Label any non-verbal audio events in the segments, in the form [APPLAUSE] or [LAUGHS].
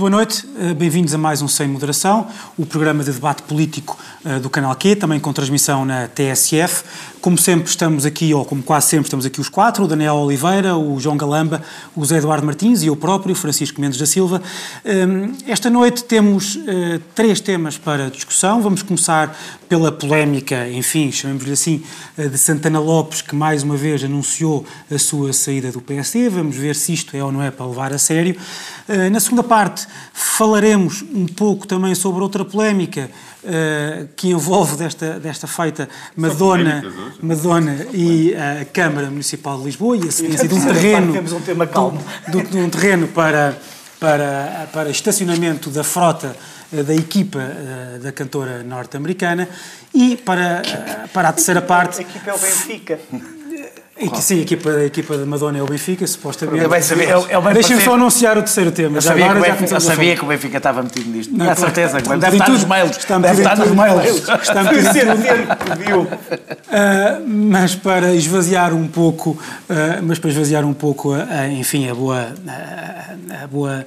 Boa noite, bem-vindos a mais um Sem Moderação, o programa de debate político eh, do Canal Q, também com transmissão na TSF. Como sempre estamos aqui, ou como quase sempre estamos aqui os quatro, o Daniel Oliveira, o João Galamba, o Zé Eduardo Martins e eu próprio, Francisco Mendes da Silva. Ehm, esta noite temos eh, três temas para discussão. Vamos começar pela polémica, enfim, chamemos-lhe assim, de Santana Lopes, que mais uma vez anunciou a sua saída do PSD. Vamos ver se isto é ou não é para levar a sério. Na segunda parte, falaremos um pouco também sobre outra polémica uh, que envolve desta, desta feita Madonna, Madonna e a Câmara Municipal de Lisboa e a seguência de um terreno, um tema calmo. De, de um terreno para, para, para estacionamento da frota uh, da equipa uh, da cantora norte-americana e para, para a terceira [LAUGHS] parte... A equipa é o Benfica. E, sim, a equipa, a equipa de Madonna é o Benfica, supostamente. Eu bem sabia, eu, eu Deixem-me só anunciar o terceiro tema. Eu sabia, que o, Benfica, eu sabia que o Benfica estava metido nisto. Não, com certeza. Está, deve estar nos mails. Está deve estar nos mails. Está metido em tudo. Uh, mas para esvaziar um pouco, uh, mas para esvaziar um pouco, uh, enfim, a boa, a boa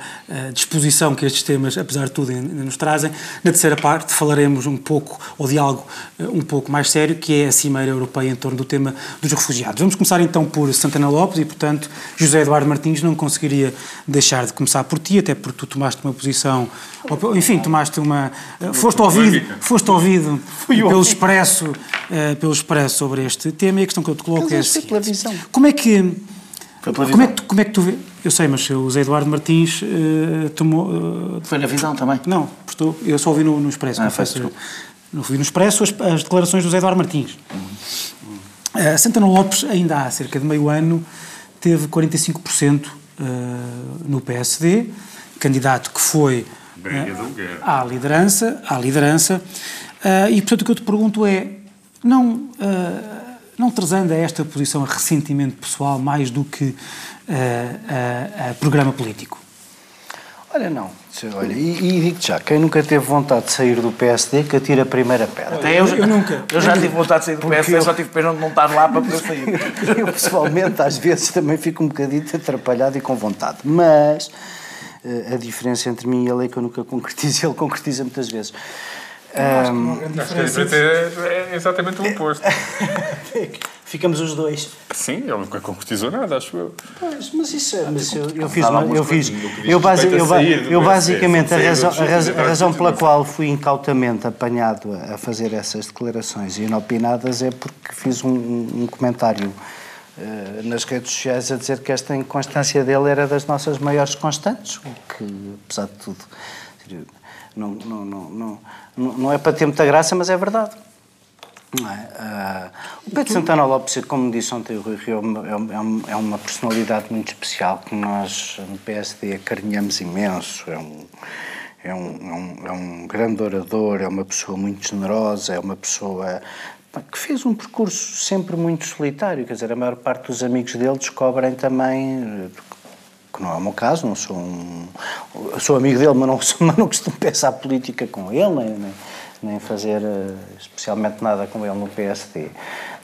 disposição que estes temas, apesar de tudo, ainda nos trazem, na terceira parte falaremos um pouco, ou de algo um pouco mais sério, que é a Cimeira Europeia em torno do tema dos refugiados. Vamos começar então por Santana Lopes e, portanto, José Eduardo Martins não conseguiria deixar de começar por ti, até porque tu tomaste uma posição, enfim, tomaste uma, foste ouvido, foste ouvido pelo expresso, uh, pelo expresso sobre este tema e a questão que eu te coloco é a seguinte. Como é que como é, que tu, como é que tu vê? Eu sei, mas o José Eduardo Martins uh, tomou. Uh, Foi na visão também? Não, prestou, eu só ouvi no, no Expresso. Ah, não ouvi no Expresso as, as declarações do José Eduardo Martins. Uhum. Uh, Santana Lopes, ainda há cerca de meio ano, teve 45% uh, no PSD, candidato que foi uh, à liderança, à liderança e, portanto, o que eu te pergunto é, não, não trazendo a esta posição a ressentimento pessoal mais do que a programa político? Olha, não. Olha, e, e digo-te já, quem nunca teve vontade de sair do PSD, que atira a primeira pedra. Até eu, eu nunca. Eu já tive vontade de sair do PSD, eu só tive pena de não estar lá para poder sair. [LAUGHS] eu, pessoalmente, às vezes também fico um bocadinho atrapalhado e com vontade. Mas eh, a diferença entre mim e ele é que eu nunca concretizo, ele concretiza muitas vezes. Um, acho que a diferença é, é exatamente o oposto. [LAUGHS] Ficamos os dois. Sim, ele nunca concretizou nada, acho eu. Pois, mas isso é. Mas eu, eu fiz. Uma, eu fiz. Eu, base, eu, eu basicamente, a razão, a razão pela qual fui incautamente apanhado a fazer essas declarações inopinadas é porque fiz um, um comentário uh, nas redes sociais a dizer que esta inconstância dele era das nossas maiores constantes, o que, apesar de tudo, não, não, não, não, não é para ter muita graça, mas é verdade. É? Uh, o Pedro Santana Lopes, como disse ontem o Rui Rio, é, é, uma personalidade muito especial que nós no PSD acarinhamos imenso. É um, é um, é um, é um grande orador, é uma pessoa muito generosa, é uma pessoa que fez um percurso sempre muito solitário. Quer dizer, a maior parte dos amigos dele descobrem também que não é o meu caso, não sou um. Sou amigo dele, mas não, [LAUGHS] mas não costumo pensar política com ele, nem, nem fazer uh, especialmente nada com ele no PSD.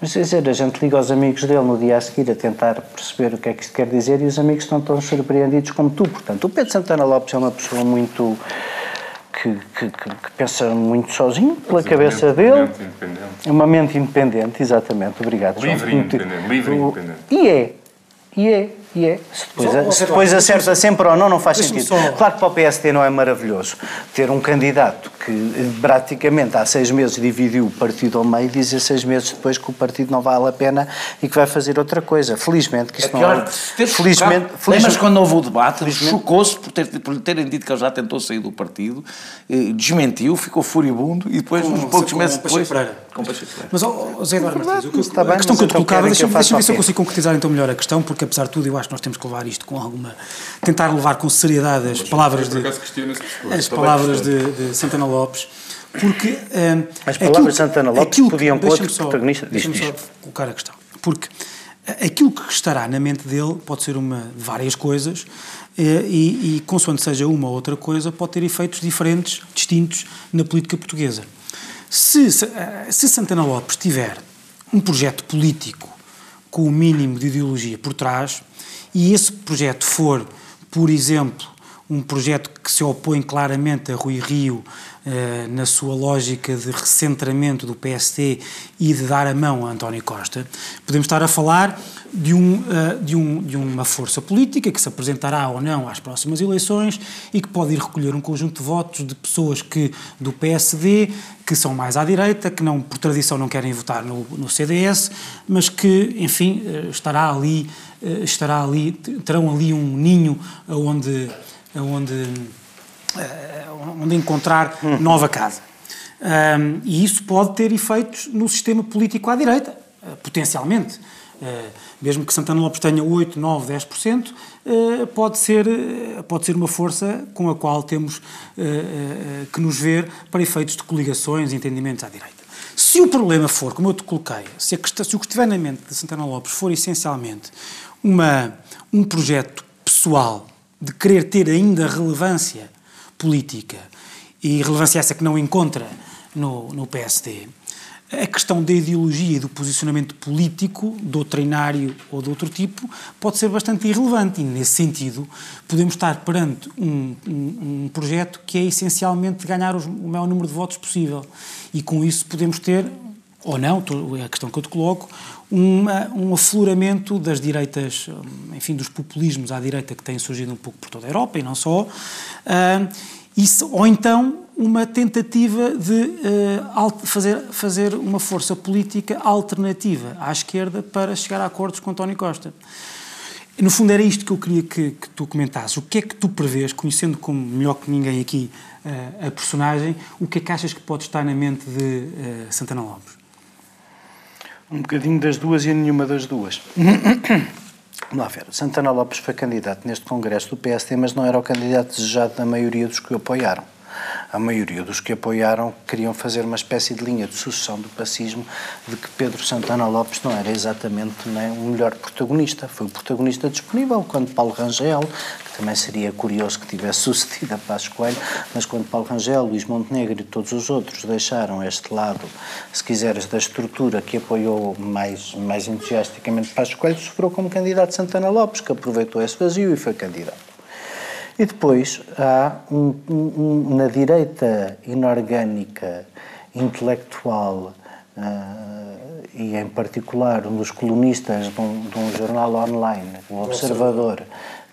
Mas quer dizer, a gente liga aos amigos dele no dia a seguir a tentar perceber o que é que isto quer dizer e os amigos estão tão surpreendidos como tu. Portanto, o Pedro Santana Lopes é uma pessoa muito. Que, que, que, pensa muito sozinho, pela cabeça dele. Mente independente. Uma mente independente, exatamente. Obrigado, Livre independente. Livre independente. E é. E é. E é. Se depois, só, se depois acerta sempre ou não, não faz sentido. Só... Claro que para o PSD não é maravilhoso ter um candidato que praticamente há seis meses dividiu o partido ao meio e dizer seis meses depois que o partido não vale a pena e que vai fazer outra coisa. Felizmente que isto é pior, não é. Felizmente, felizmente, quando houve o debate, chocou-se por, ter, por terem dito que ele já tentou sair do partido, eh, desmentiu, ficou furibundo e depois, uns poucos meses depois. Mas, oh, Zé Eduardo Martins, o que, está bem, a questão que eu te colocava, deixa-me deixa ver se eu consigo concretizar então melhor a questão, porque apesar de tudo eu acho que nós temos que levar isto com alguma. tentar levar com seriedade as palavras de. As palavras de, de Santana Lopes porque... Uh, As palavras de Santana Lopes aquilo, podiam pôr outro protagonista. Deixa-me só colocar a questão. Porque aquilo que estará na mente dele pode ser uma várias coisas eh, e, e consoante seja uma ou outra coisa, pode ter efeitos diferentes, distintos na política portuguesa. Se, eh, se Santana Lopes tiver um projeto político com o mínimo de ideologia por trás e esse projeto for, por exemplo, um projeto que se opõe claramente a Rui Rio eh, na sua lógica de recentramento do PSD e de dar a mão a António Costa. Podemos estar a falar de, um, eh, de, um, de uma força política que se apresentará ou não às próximas eleições e que pode ir recolher um conjunto de votos de pessoas que do PSD que são mais à direita, que não por tradição não querem votar no, no CDS, mas que, enfim, eh, estará ali, estará ali, terão ali um ninho onde, onde onde encontrar nova casa. Um, e isso pode ter efeitos no sistema político à direita, uh, potencialmente. Uh, mesmo que Santana Lopes tenha 8, 9, 10%, uh, pode, ser, pode ser uma força com a qual temos que nos ver para efeitos de coligações e entendimentos à direita. Se o problema for, como eu te coloquei, se, a, se o questionamento de Santana Lopes for essencialmente uma, um projeto pessoal de querer ter ainda relevância política. E relevância essa que não encontra no, no PSD, a questão da ideologia e do posicionamento político, doutrinário ou de outro tipo, pode ser bastante irrelevante. E, nesse sentido, podemos estar perante um, um, um projeto que é essencialmente ganhar os, o maior número de votos possível. E com isso podemos ter, ou não, é a questão que eu te coloco, uma, um afloramento das direitas, enfim, dos populismos à direita que têm surgido um pouco por toda a Europa e não só. Uh, isso, ou então uma tentativa de uh, fazer, fazer uma força política alternativa à esquerda para chegar a acordos com António Costa. No fundo, era isto que eu queria que, que tu comentasses. O que é que tu prevês, conhecendo como melhor que ninguém aqui uh, a personagem, o que é que achas que pode estar na mente de uh, Santana Lopes? Um bocadinho das duas e nenhuma das duas. Vamos lá ver. Santana Lopes foi candidato neste Congresso do PSD, mas não era o candidato desejado da maioria dos que o apoiaram a maioria dos que apoiaram queriam fazer uma espécie de linha de sucessão do pacismo de que Pedro Santana Lopes não era exatamente né, o melhor protagonista. Foi o protagonista disponível quando Paulo Rangel, também seria curioso que tivesse [LAUGHS] sucedido a Passos Coelho, mas quando Paulo Rangel, Luís Montenegro e todos os outros deixaram este lado, se quiseres, da estrutura que apoiou mais, mais entusiasticamente Passos Coelho, sofreu como candidato Santana Lopes, que aproveitou esse vazio e foi candidato. E depois há um, um, na direita inorgânica, intelectual, uh, e em particular um dos colunistas de um, de um jornal online, o Observador,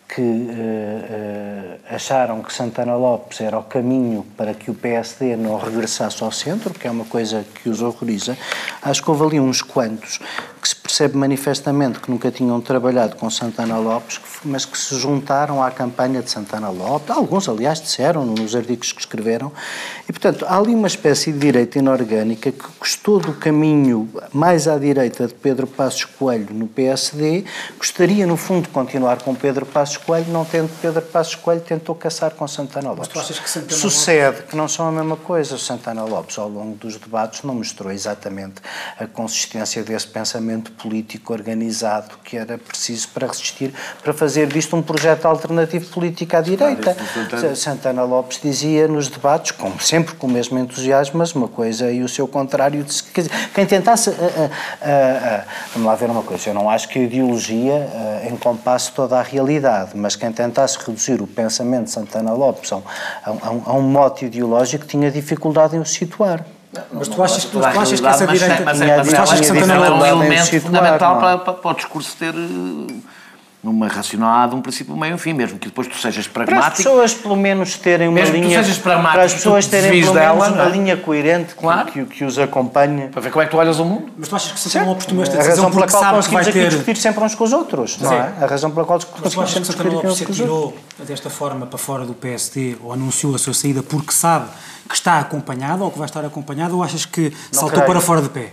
que uh, uh, acharam que Santana Lopes era o caminho para que o PSD não regressasse ao centro, que é uma coisa que os horroriza, acho que houve ali uns quantos que se percebe manifestamente que nunca tinham trabalhado com Santana Lopes, mas que se juntaram à campanha de Santana Lopes. Alguns, aliás, disseram nos artigos que escreveram. E, portanto, há ali uma espécie de direita inorgânica que gostou do caminho mais à direita de Pedro Passos Coelho no PSD, gostaria, no fundo, de continuar com Pedro Passos Coelho, não tendo Pedro Passos Coelho tentou caçar com Santana Lopes. Mas tu achas que Santana Sucede Lopes... que não são a mesma coisa. O Santana Lopes, ao longo dos debates, não mostrou exatamente a consistência desse pensamento político organizado que era preciso para resistir, para fazer disto um projeto alternativo político à direita. Santana Lopes dizia nos debates, como sempre com o mesmo entusiasmo, mas uma coisa e o seu contrário. De, quer dizer, quem tentasse. Uh, uh, uh, vamos lá ver uma coisa, eu não acho que a ideologia encompasse toda a realidade, mas quem tentasse reduzir o pensamento de Santana Lopes a um, a um, a um mote ideológico tinha dificuldade em o situar. Mas tu achas, tu achas que essa direita... Mas, é, mas, mas, mas, mas é um elemento fundamental para, para, para o discurso ter eh, numa racionalidade, um princípio meio um fim, mesmo que depois tu sejas pragmático. Para as pessoas pelo menos terem uma mesmo linha. Que tu sejas pragmático, para as pessoas terem pelo dela, menos uma é? linha coerente claro. que, que, que, os acompanha. Para ver como é que tu olhas o mundo. Mas tu achas que Santana Lopes tomou esta decisão porque sabe que vai ter... discutir sempre uns com os outros, não é? A razão pela qual conseguimos sempre discutir com os outros. Mas tu achas que tirou desta forma para fora do PSD ou anunciou a sua saída porque sabe que está acompanhado ou que vai estar acompanhado ou achas que não saltou creio. para fora de pé?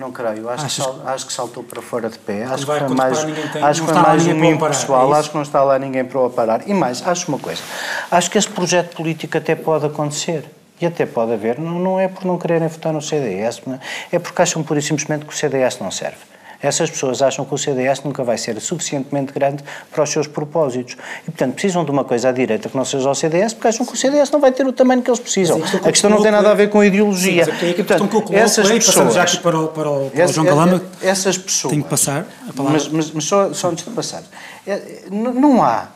Não creio, acho, que, sal, acho que saltou para fora de pé. Acho que foi mais, tem, acho que foi mais um mimo pessoal, é acho que não está lá ninguém para o parar. E mais, acho uma coisa, acho que esse projeto político até pode acontecer. E até pode haver, não, não é por não quererem votar no CDS, é? é porque acham pura e simplesmente que o CDS não serve. Essas pessoas acham que o CDS nunca vai ser suficientemente grande para os seus propósitos. E, portanto, precisam de uma coisa à direita que não seja o CDS, porque acham que o CDS não vai ter o tamanho que eles precisam. Sim, a questão não tem nada a ver com a ideologia. Sim, é portanto, essas pessoas, já aqui para o, para o, para o João Galama, essas pessoas, tenho que passar a palavra. Mas, mas, mas só, só antes de passar, é, não há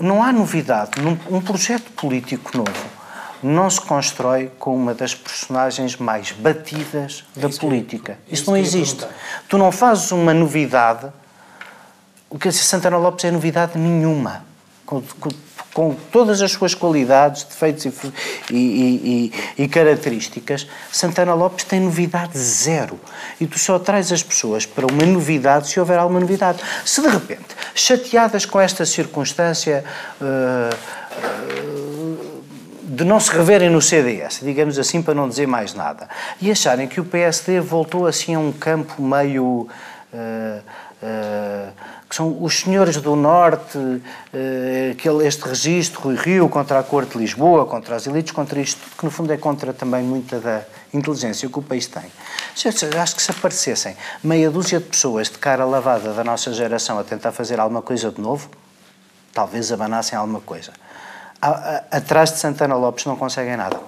não há novidade. Um projeto político novo não se constrói com uma das personagens mais batidas da é política. É isso não existe. Tu não fazes uma novidade. O que a Santana Lopes é novidade nenhuma. Com, com, com todas as suas qualidades, defeitos e, e, e, e, características, Santana Lopes tem novidade zero. E tu só traz as pessoas para uma novidade se houver alguma novidade. Se de repente, chateadas com esta circunstância. Uh, uh, de não se reverem no CDS, digamos assim, para não dizer mais nada, e acharem que o PSD voltou assim a um campo meio. Uh, uh, que são os senhores do Norte, uh, aquele, este registro, Rui Rio, contra a Corte de Lisboa, contra as elites, contra isto, que no fundo é contra também muita da inteligência que o país tem. Acho que se aparecessem meia dúzia de pessoas de cara lavada da nossa geração a tentar fazer alguma coisa de novo, talvez abanassem alguma coisa atrás de Santana Lopes não conseguem nada.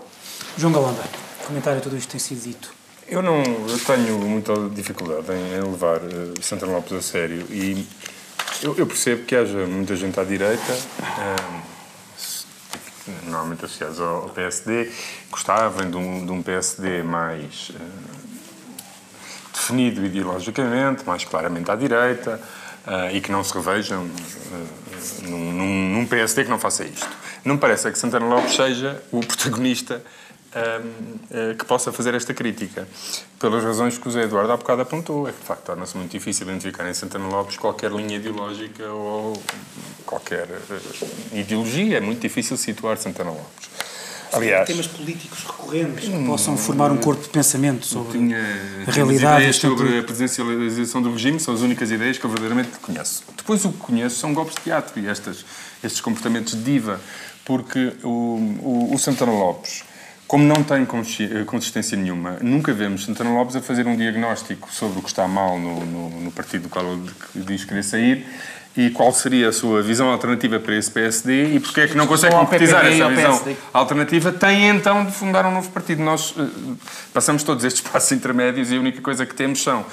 João Galamba, comentário a tudo isto tem sido dito. Eu não eu tenho muita dificuldade em levar uh, Santana Lopes a sério e eu, eu, percebo que haja muita gente à direita, uh, normalmente associados ao, ao PSD, gostavam de um, de um PSD mais uh, definido ideologicamente, mais claramente à direita e que não se revejam num, num, num PSD que não faça isto. Não me parece é que Santana Lopes seja o protagonista um, uh, que possa fazer esta crítica. Pelas razões que o Zé Eduardo há bocado apontou, é que de facto torna-se muito difícil identificar em Santana Lopes qualquer linha ideológica ou qualquer uh, ideologia. É muito difícil situar Santana Lopes. Aliás, temas políticos recorrentes que possam formar um corpo de pensamento sobre tinha, a realidade. ideias sobre a presidencialização do regime são as únicas ideias que eu verdadeiramente conheço. Depois o que conheço são golpes de teatro e estas, estes comportamentos de diva porque o, o, o Santana Lopes, como não tem consistência nenhuma, nunca vemos Santana Lopes a fazer um diagnóstico sobre o que está mal no, no, no partido do qual ele diz querer sair e qual seria a sua visão alternativa para esse PSD e porque é que não consegue concretizar essa visão alternativa, tem então de fundar um novo partido. Nós uh, passamos todos estes [LAUGHS] passos intermédios e a única coisa que temos são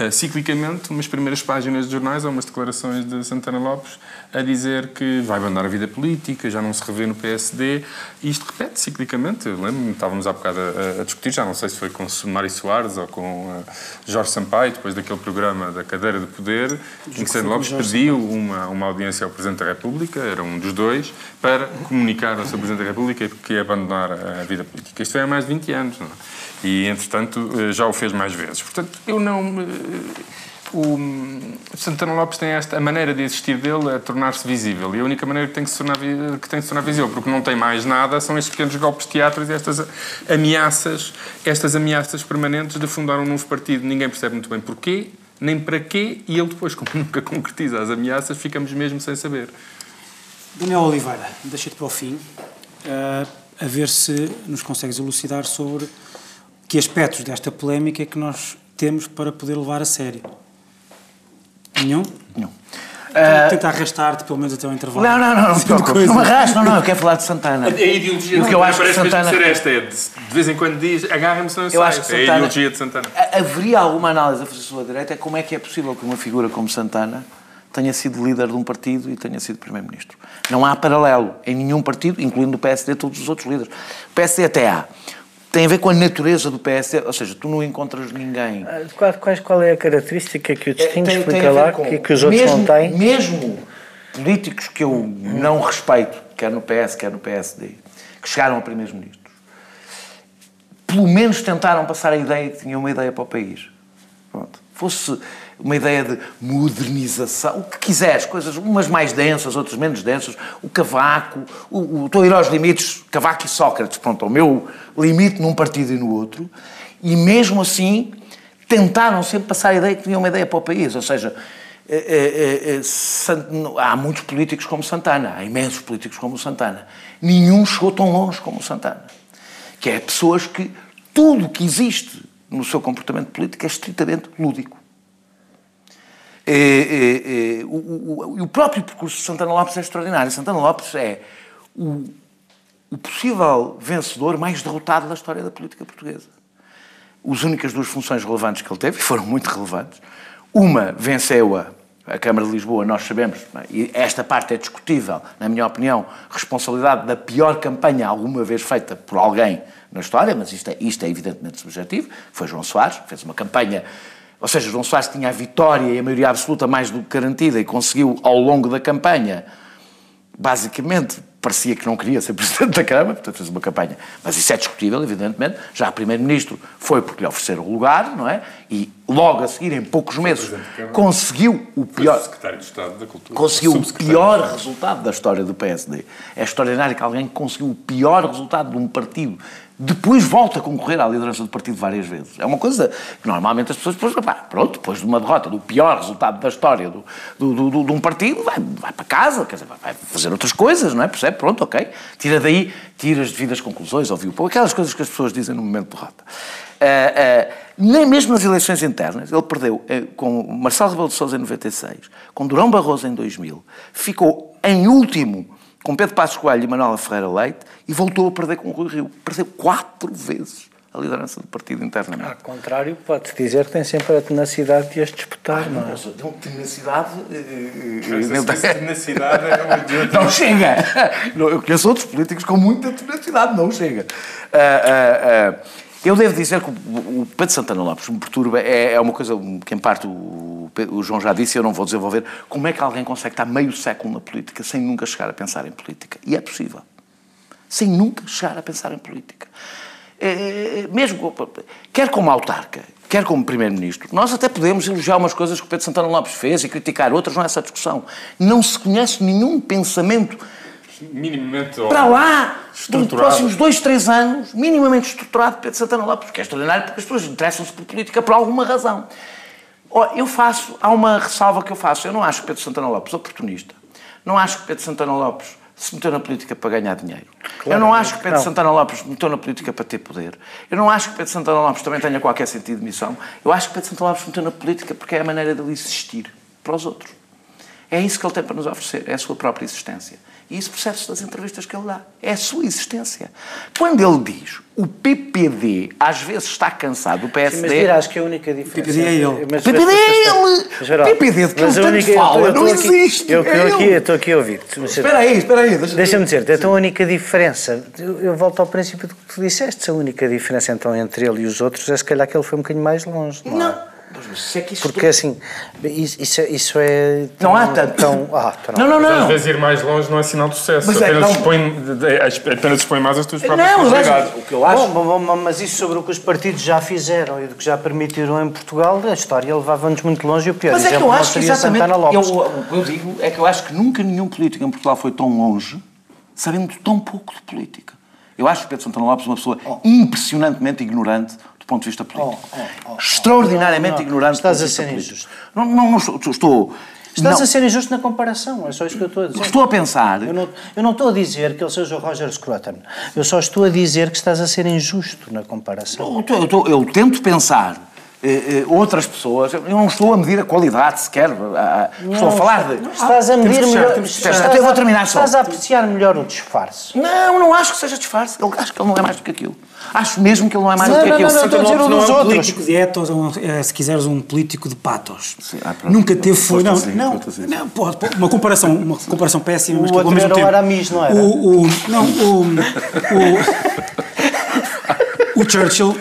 uh, ciclicamente umas primeiras páginas de jornais ou umas declarações de Santana Lopes a dizer que vai abandonar a vida política, já não se revê no PSD. E isto repete ciclicamente. Lembro-me, estávamos há bocado a, a, discutir, já não sei se foi com Mário Soares ou com uh, Jorge Sampaio, depois daquele programa da Cadeira de Poder, em que Santana Lopes pediu uma, uma audiência ao Presidente da República, era um dos dois, para comunicar ao Sr. Presidente da República que ia abandonar a vida política. Isto foi há mais de 20 anos, não é? e, entretanto, eh, já o fez mais vezes. Portanto, eu não. O Santana Lopes tem esta a maneira de existir dele é tornar-se visível. E a única maneira que tem que se tornar que tem que se tornar visível porque não tem mais nada são estes pequenos golpes de teatro e estas ameaças estas ameaças permanentes de fundar um novo partido. Ninguém percebe muito bem porquê nem para quê e ele depois [LAUGHS] como nunca concretiza as ameaças ficamos mesmo sem saber. Daniel Oliveira deixa-te para o fim uh, a ver se nos consegues elucidar sobre que aspectos desta polémica é que nós temos para poder levar a sério? Nenhum? Nenhum. Uh, tentar arrastar-te pelo menos até o intervalo. Não, não, não, não, não, não me arrasto, não, não, eu quero falar de Santana. A, [LAUGHS] a ideologia o que eu acho que Santana... ser esta, é de, de vez em quando diz, agarra-me se não eu acho que Santana, é a ideologia de Santana. Haveria alguma análise a fazer sobre a direita, é como é que é possível que uma figura como Santana tenha sido líder de um partido e tenha sido primeiro-ministro. Não há paralelo em nenhum partido, incluindo o PSD, todos os outros líderes. O PSD até há tem a ver com a natureza do PSD, ou seja, tu não encontras ninguém. Ah, qual, qual é a característica que o distingue? É, Explica lá, com, que, que os outros mesmo, não têm. Mesmo políticos que eu não respeito, quer no PS, quer no PSD, que chegaram a primeiros ministros, pelo menos tentaram passar a ideia que tinham uma ideia para o país. Pronto. Fosse uma ideia de modernização, o que quiseres, coisas umas mais densas, outras menos densas, o cavaco, o, o, estou a ir aos limites, cavaco e Sócrates, pronto, o meu limite num partido e no outro, e mesmo assim tentaram sempre passar a ideia que tinham uma ideia para o país, ou seja, é, é, é, há muitos políticos como Santana, há imensos políticos como Santana, nenhum chegou tão longe como Santana, que é pessoas que tudo que existe no seu comportamento político é estritamente lúdico. É, é, é, o, o, o, próprio percurso de Santana Lopes é extraordinário. Santana Lopes é o, o possível vencedor mais derrotado da história da política portuguesa. As únicas duas funções relevantes que ele teve, e foram muito relevantes, uma venceu-a a Câmara de Lisboa, nós sabemos, é? e esta parte é discutível, na minha opinião, responsabilidade da pior campanha alguma vez feita por alguém na história, mas isto é, isto é evidentemente subjetivo, foi João Soares, fez uma campanha, ou seja, João Soares tinha a vitória e a maioria absoluta mais do que garantida e conseguiu, ao longo da campanha, basicamente, parecia que não queria ser [LAUGHS] Presidente da Câmara, portanto fez uma campanha. Mas isso é discutível, evidentemente. Já Primeiro-Ministro foi porque lhe ofereceram o lugar, não é? E logo a seguir, em poucos meses, conseguiu o pior... Secretário de Estado da Cultura. Conseguiu o pior resultado da história do PSD. É extraordinário que alguém conseguiu o pior resultado de um partido depois volta a concorrer à liderança do partido várias vezes. É uma coisa que normalmente as pessoas, depois, pá, pronto, depois de uma derrota, do pior resultado da história do, do, do, de um partido, vai, vai para casa, quer dizer, vai fazer outras coisas, não é? Percebe? Pronto, ok. Tira daí, tira as devidas conclusões, ouviu aquelas coisas que as pessoas dizem no momento de derrota. Uh, uh, nem mesmo nas eleições internas, ele perdeu uh, com Marcelo Rebelo de Sousa em 96, com Durão Barroso em 2000, ficou em último com Pedro Passos Coelho e Manuela Ferreira Leite e voltou a perder com o Rui Rio. Perdeu quatro vezes a liderança do partido internamente. Ao contrário, pode-se dizer que tem sempre a tenacidade de as disputar, ah, não, não é? Não, tenacidade... Essa tenacidade é uma Não chega! Eu conheço outros políticos com muita tenacidade, não chega. Uh, uh, uh, eu devo dizer que o Pedro Santana Lopes me perturba, é, é uma coisa que em parte o, o João já disse e eu não vou desenvolver, como é que alguém consegue estar meio século na política sem nunca chegar a pensar em política? E é possível. Sem nunca chegar a pensar em política. É, é, é mesmo, quer como autarca, quer como Primeiro-Ministro, nós até podemos elogiar umas coisas que o Pedro Santana Lopes fez e criticar outras, não é essa discussão. Não se conhece nenhum pensamento minimamente para lá, nos próximos dois, três anos, minimamente estruturado Pedro Santana Lopes, porque é extraordinário, porque as pessoas interessam-se por política por alguma razão. Eu faço, há uma ressalva que eu faço, eu não acho Pedro Santana Lopes oportunista, não acho que Pedro Santana Lopes se meteu na política para ganhar dinheiro. Claro, eu não acho que Pedro não. Santana Lopes se meteu na política para ter poder. Eu não acho que Pedro Santana Lopes também tenha qualquer sentido de missão. Eu acho que Pedro Santana Lopes se meteu na política porque é a maneira dele existir para os outros. É isso que ele tem para nos oferecer, é a sua própria existência. E isso percebe-se das entrevistas que ele dá. É a sua existência. Quando ele diz o PPD às vezes está cansado do PSD. Sim, mas dirás que a única diferença. O PPD é ele. Mas, PPD é ele! O PPD de que ele tanto fala eu, eu não aqui, existe. Eu estou aqui, aqui a ouvir. Espera aí, espera aí. Deixa-me deixa dizer, então a única diferença. Eu, eu, volto ao princípio do que tu disseste. A única diferença então entre ele e os outros é se calhar que ele foi um bocadinho mais longe. Não. não. É? É Porque assim, isso, isso é. Não há tanto. Tão, ah, não, não, não. Às vezes ir mais longe não é sinal de sucesso. Mas apenas, é, não... expõe, apenas expõe mais as tuas próprias não, possibilidades. O que eu acho. Bom, bom, mas isso sobre o que os partidos já fizeram e do que já permitiram em Portugal, a história levava-nos muito longe e o pior mas exemplo é que eu acho que exatamente, eu, o que eu digo é que eu acho que nunca nenhum político em Portugal foi tão longe sabendo tão pouco de política. Eu acho que Pedro Santana Lopes é uma pessoa oh. impressionantemente ignorante ponto de vista político. Oh, oh, oh, Extraordinariamente ignorante Estás a ser político. injusto. Não, não, não estou, estou Estás não. a ser injusto na comparação, é só isso que eu estou a dizer. Estou a pensar. Eu não, eu não estou a dizer que ele seja o Roger Scruton. Eu só estou a dizer que estás a ser injusto na comparação. Eu, eu, eu, eu tento pensar outras pessoas. Eu não estou a medir a qualidade sequer. Não, estou a falar de. Estás a medir melhor. Até vou terminar só. Estás a apreciar melhor o disfarce. Não, não acho que seja disfarce. Eu acho que ele não é mais do que aquilo. Acho mesmo que ele não é mais não, do que aquilo. Não, não, não, não, não, é um político de etos, é, se quiseres, um político de patos. Ah, Nunca teve foi. Não, não, não pode, uma comparação, uma comparação péssima, mas o outro era o Aramis, não era? O, o, não, o, o, Churchill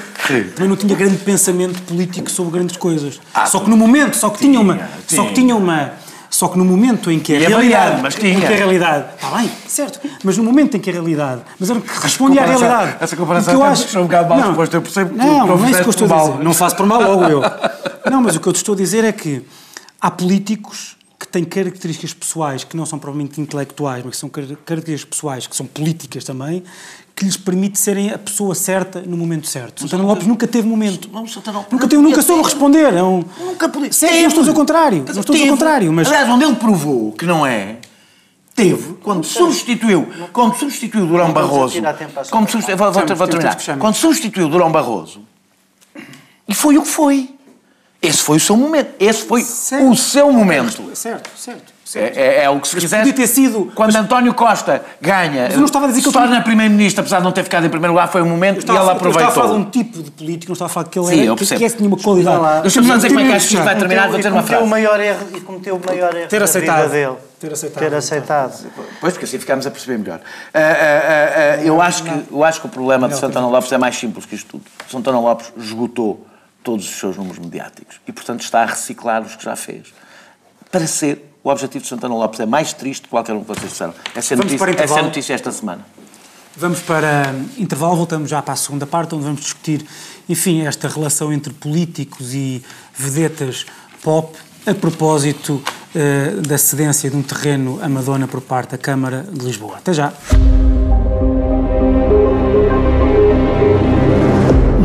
também não tinha grande pensamento político sobre grandes coisas. Ah, só que no momento, só que tinha, tinha uma, tinha. só que tinha uma, só que no momento em que a realidade, mas tinha. Em que a realidade, está bem, certo, mas no momento em que a realidade, mas era que respondia à realidade. Essa comparação que eu acho, um bocado mal não, eu percebo que não, não, não é isso que eu estou a dizer. Não faço por mal logo eu. Não, mas o que eu te estou a dizer é que há políticos que têm características pessoais que não são provavelmente intelectuais, mas que são características pessoais, que são políticas também, que lhes permite serem a pessoa certa no momento certo. Santana Lopes nunca teve momento. Não, Santana Lopes nunca teve, nunca soube responder. É um... Nunca podia. Sei, não estou ao contrário. Não estou ao contrário, mas... Aliás, onde ele provou que não é, teve, quando substituiu, quando substituiu Durão Barroso, quando substituiu, vou, vou, vou terminar, quando substituiu Durão Barroso, e foi o que foi. Esse foi o seu momento. Esse foi certo. o seu momento. Certo, certo. É, é, é, o que se quiser. Podia ter sido. Quando mas... António Costa ganha, mas eu não estava a dizer que se torna primeiro-ministro, apesar de não ter ficado em primeiro lugar, foi o momento e ele aproveitou. Eu estava a falar de um tipo de político, não estava a falar que ele Sim, era, que, que esse tinha uma qualidade. Deixa-me dizer como é que acho que isto vai terminar, vou ter uma frase. O maior erro, e cometeu o maior erro ter aceitado. dele. Ter aceitado. Ter aceitado. Pois, porque assim ficámos a perceber melhor. Uh, uh, uh, eu, acho que, eu acho que o problema de Santana Lopes é mais simples que isto tudo. Santana Lopes esgotou todos os seus números mediáticos e, portanto, está a reciclar os que já fez. Para ser o objetivo de Santana Lopes é mais triste que qualquer um que vocês disseram. Essa é, notícia, essa é notícia esta semana. Vamos para intervalo, voltamos já para a segunda parte, onde vamos discutir, enfim, esta relação entre políticos e vedetas pop, a propósito uh, da cedência de um terreno a Madonna por parte da Câmara de Lisboa. Até já.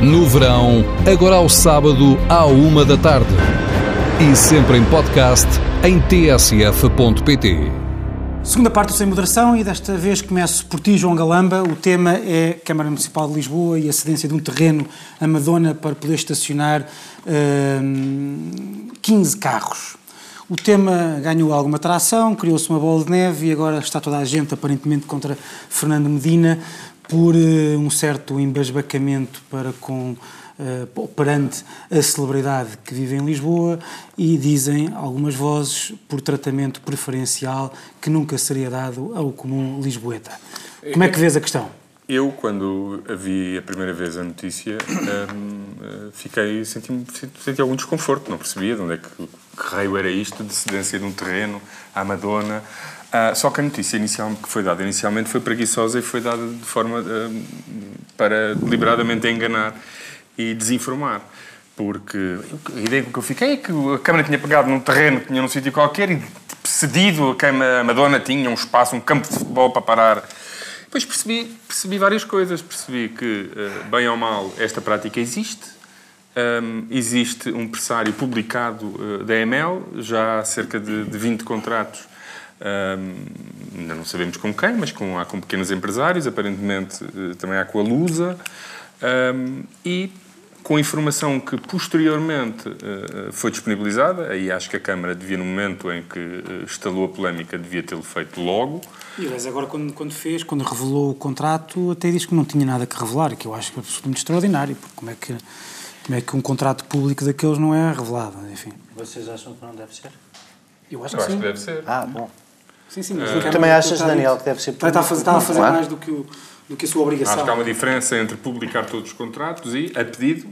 no verão, agora ao sábado, à uma da tarde. E sempre em podcast em tsf.pt. Segunda parte Sem Moderação e desta vez começo por ti, João Galamba. O tema é Câmara Municipal de Lisboa e a cedência de um terreno a Madonna para poder estacionar uh, 15 carros. O tema ganhou alguma atração, criou-se uma bola de neve e agora está toda a gente aparentemente contra Fernando Medina por uh, um certo embasbacamento para com uh, perante a celebridade que vive em Lisboa e dizem algumas vozes por tratamento preferencial que nunca seria dado ao comum lisboeta. Como é que vês a questão? Eu, quando a vi a primeira vez a notícia, um, eh, fiquei, senti, senti algum desconforto, não percebia de onde é que, que raio era isto, de cedência de um terreno à Madonna, Uh, só que a notícia inicial, que foi dada inicialmente foi preguiçosa e foi dada de forma uh, para deliberadamente enganar e desinformar. Porque a ideia que eu fiquei é que a Câmara tinha pegado num terreno que tinha num sítio qualquer e cedido, a, Câmara, a Madonna tinha um espaço, um campo de futebol para parar. Depois percebi, percebi várias coisas. Percebi que, uh, bem ou mal, esta prática existe. Um, existe um pressário publicado da EML, já há cerca de, de 20 contratos ainda não sabemos com quem, mas com, há com pequenos empresários, aparentemente eh, também há com a Lusa, um, e com informação que posteriormente uh, foi disponibilizada, aí acho que a Câmara devia, no momento em que estalou a polémica, devia tê-lo feito logo. E aliás, agora quando, quando fez, quando revelou o contrato, até disse que não tinha nada que revelar, que eu acho que é absolutamente extraordinário, porque como é que, como é que um contrato público daqueles não é revelado, enfim. Vocês acham que não deve ser? Eu acho, eu que, acho sim. que deve ser. Ah, bom. Sim, sim, mas uh, também achas, Daniel, que deve ser Está a fazer, está a fazer claro. mais do que, o, do que a sua obrigação. Acho que há uma diferença entre publicar todos os contratos e, a pedido,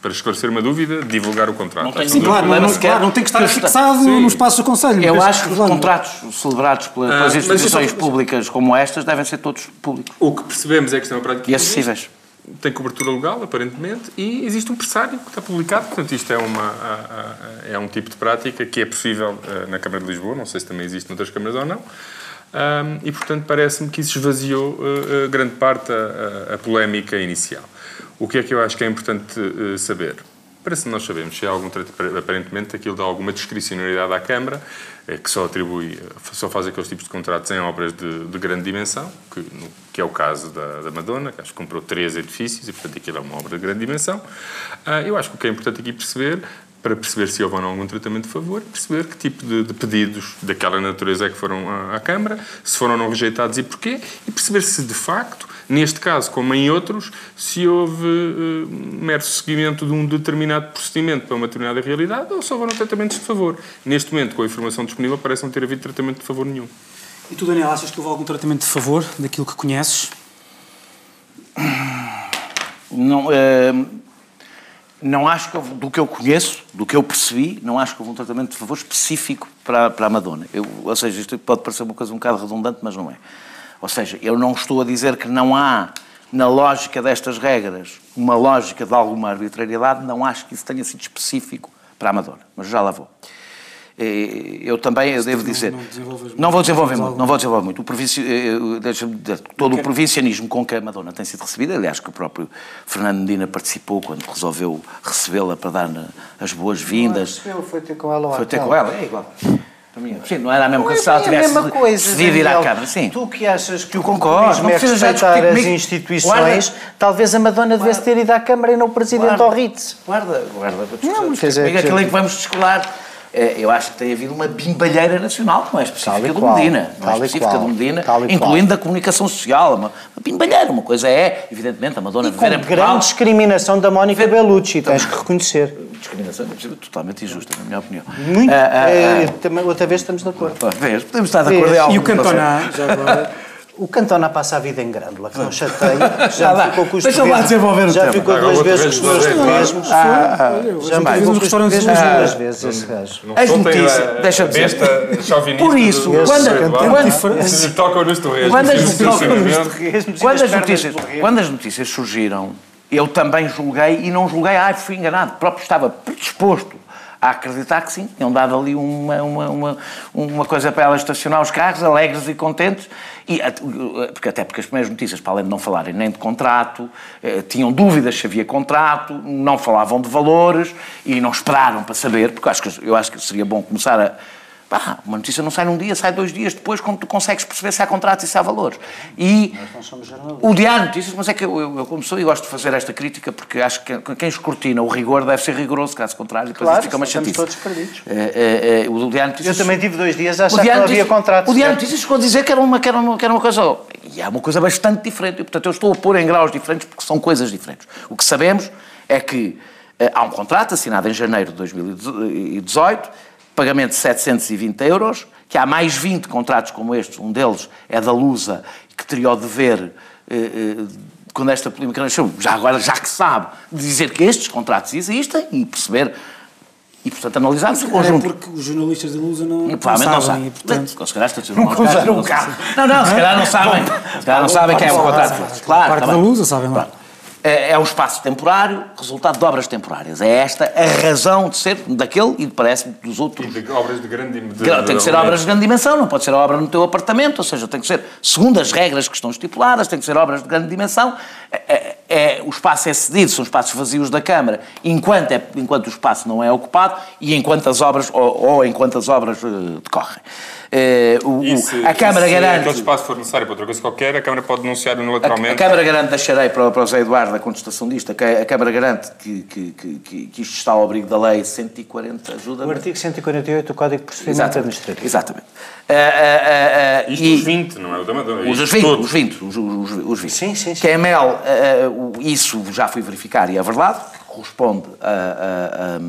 para esclarecer uma dúvida, divulgar o contrato. Não tem, sim, claro, não, não, claro, não tem que estar fixado sim. no espaço do Conselho. Eu acho que os contratos celebrados pelas, ah, instituições públicas como estas devem ser todos públicos. O que percebemos é que isto é uma prática e acessíveis tem cobertura legal, aparentemente, e existe um pressário que está publicado. Portanto, isto é, uma, é um tipo de prática que é possível eh, na Câmara de Lisboa, não sei se também existe noutras câmaras ou não. E, portanto, parece-me que isso esvaziou uh, grande parte a, polémica inicial. O que é que eu acho que é importante saber? Parece que nós sabemos se há algum aparentemente aquilo dá alguma discricionariedade à Câmara, que só atribui, só faz aqueles tipos de contratos em obras de, de grande dimensão, que, no, que, é o caso da, da, Madonna, que acho que comprou três edifícios e, portanto, aquilo é uma obra de grande dimensão. Ah, eu acho que o que é importante aqui perceber para perceber se houve ou não algum tratamento de favor, perceber que tipo de, de pedidos daquela natureza é que foram à, à, Câmara, se foram ou não rejeitados e porquê, e perceber se de facto, neste caso como em outros, se houve uh, mero seguimento de um determinado procedimento para uma determinada realidade ou se houve ou não tratamentos de favor. Neste momento, com a informação disponível, parece não ter havido tratamento de favor nenhum. E tu, Daniel, achas que houve algum tratamento de favor daquilo que conheces? Não. Uh não acho que do que eu conheço, do que eu percebi, não acho que houve um tratamento de favor específico para, para a Madonna. Eu, ou seja, isto pode parecer uma coisa um bocado redundante, mas não é. Ou seja, eu não estou a dizer que não há, na lógica destas regras, uma lógica de alguma arbitrariedade, não acho que isso tenha sido específico para a Madonna, mas já lá vou. Eu também eu devo dizer. Não, vou desenvolver muito, não vou desenvolver muito. O provinci... Todo o provincianismo com que a Madonna tem sido recebida, aliás, que o próprio Fernando Medina participou quando resolveu recebê-la para dar as boas-vindas. Foi ter com ela Foi ter com ela, é igual. Sim, não era a mesma coisa se ela é tivesse decidido ir à Câmara. Sim. Tu que achas que, o concordo, é respeitar as instituições, guarda. talvez a Madonna devesse ter ido à Câmara e não o Presidente ao Ritz. Guarda, guarda. Não, quer dizer, aquilo em que vamos descolar é, eu acho que tem havido uma bimbalheira nacional, não é específica do Medina, não é específica do Medina, incluindo da comunicação social, uma, uma bimbalheira. Uma coisa é, evidentemente, a Madonna e viver em Portugal. grande discriminação da Mónica Bellucci, tens que reconhecer. Discriminação é totalmente injusta, na minha opinião. Muito. Ah, ah, ah, outra vez estamos de acordo. Vez, podemos estar de acordo. E o Cantona, já agora... [LAUGHS] O Cantona passa a vida em Grândola, que não chateia. Já ah, ficou com os Deixa lá desenvolver o Já tema. ficou duas vezes com os torresmos. Ah, ah, já me ficou com os torresmos duas vezes, esse gajo. As notícias, deixa-me dizer. Por isso, quando... Tocam nos torresmos. Quando as notícias surgiram, eu também julguei e não julguei, ah, fui enganado. Próprio estava predisposto a acreditar que sim, tinham dado ali uma, uma, uma, uma coisa para ela estacionar os carros, alegres e contentes, e, porque, até porque as primeiras notícias, para além de não falarem nem de contrato, eh, tinham dúvidas se havia contrato, não falavam de valores e não esperaram para saber, porque eu acho que, eu acho que seria bom começar a Pá, uma notícia não sai num dia, sai dois dias depois, quando tu consegues perceber se há contratos e se há valores. E o Diário Notícias, mas é que eu, eu, eu como sou e gosto de fazer esta crítica, porque acho que quem escrutina o rigor deve ser rigoroso, caso contrário, depois claro, fica uma chatice. todos perdidos. É, é, é, o Diário Notícias... Eu também tive dois dias a achar que não havia contratos. O Diário Notícias chegou a dizer que era, uma, que, era uma, que era uma coisa... E é uma coisa bastante diferente, e portanto eu estou a pôr em graus diferentes porque são coisas diferentes. O que sabemos é que eh, há um contrato assinado em janeiro de 2018, pagamento de 720 euros, que há mais 20 contratos como este, um deles é da Lusa, que teria o dever, eh, eh, quando esta polémica nasceu, já agora, já que sabe, dizer que estes contratos existem e perceber e, portanto, analisarmos o conjunto. É porque os jornalistas da Lusa não, não sabem. Não sabem. E, portanto, se calhar não cruzaram o carro. Não, não, se calhar não sabem. Se calhar não sabem quem é o contrato. Claro, parte da Lusa sabem lá. É, é um espaço temporário, resultado de obras temporárias. É esta a razão de ser daquele e parece-me dos outros. E de obras de grande dimensão. Tem que ser obras de grande dimensão, não pode ser obra no teu apartamento, ou seja, tem que ser, segundo as regras que estão estipuladas, tem que ser obras de grande dimensão. É, é, o espaço é cedido, são espaços vazios da Câmara, enquanto, é, enquanto o espaço não é ocupado e enquanto as obras, ou, ou enquanto as obras uh, decorrem. Uh, o, se, a Câmara se garante. Se aquele espaço for necessário para outra coisa qualquer, a Câmara pode denunciar unilateralmente. A, a Câmara garante, deixarei para, para o José Eduardo a contestação disto, a, a Câmara garante que, que, que, que, isto está ao abrigo da lei 140, ajuda O artigo 148 do Código de Procedimento Exatamente. Administrativo. Exatamente. Uh, uh, uh, isto e, os 20, não é o da Madonna. Os, 20, os 20, os, os, os 20. Sim, sim, sim. Que é Mel, isso já fui verificar e é verdade, corresponde a, a, a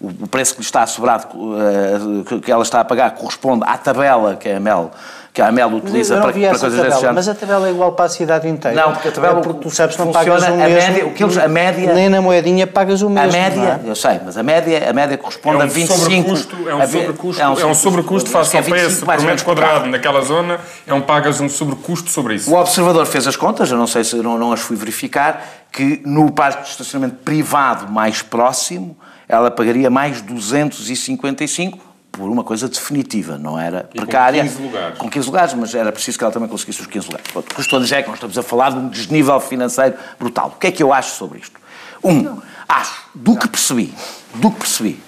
o preço que lhe está sobrado, eh, que ela está a pagar, corresponde à tabela que a Mel que a Mel utiliza para, para coisas desse género. Mas a tabela é igual para a cidade inteira. Não, porque a tabela. É porque tu sabes não pagas o mesmo. A média, o que eles, a média, nem na moedinha pagas o mesmo. A média, é? eu sei, mas a média, a média corresponde é um a 25. Sobrecusto, é um sobrecusto, é um, é um sobrecusto face ao preço por metro quadrado naquela zona, é um pagas um sobrecusto sobre isso. O observador fez as contas, eu não sei se não, não as fui verificar, que no parque de estacionamento privado mais próximo ela pagaria mais 255 por uma coisa definitiva, não era e precária. Com 15 lugares. Com 15 lugares, mas era preciso que ela também conseguisse os 15 lugares. O que estou a dizer é que nós estamos a falar de um desnível financeiro brutal. O que é que eu acho sobre isto? Um, acho, do que percebi, do que percebi,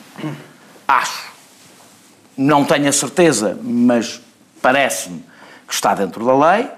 acho, não tenho a certeza, mas parece-me que está dentro da lei,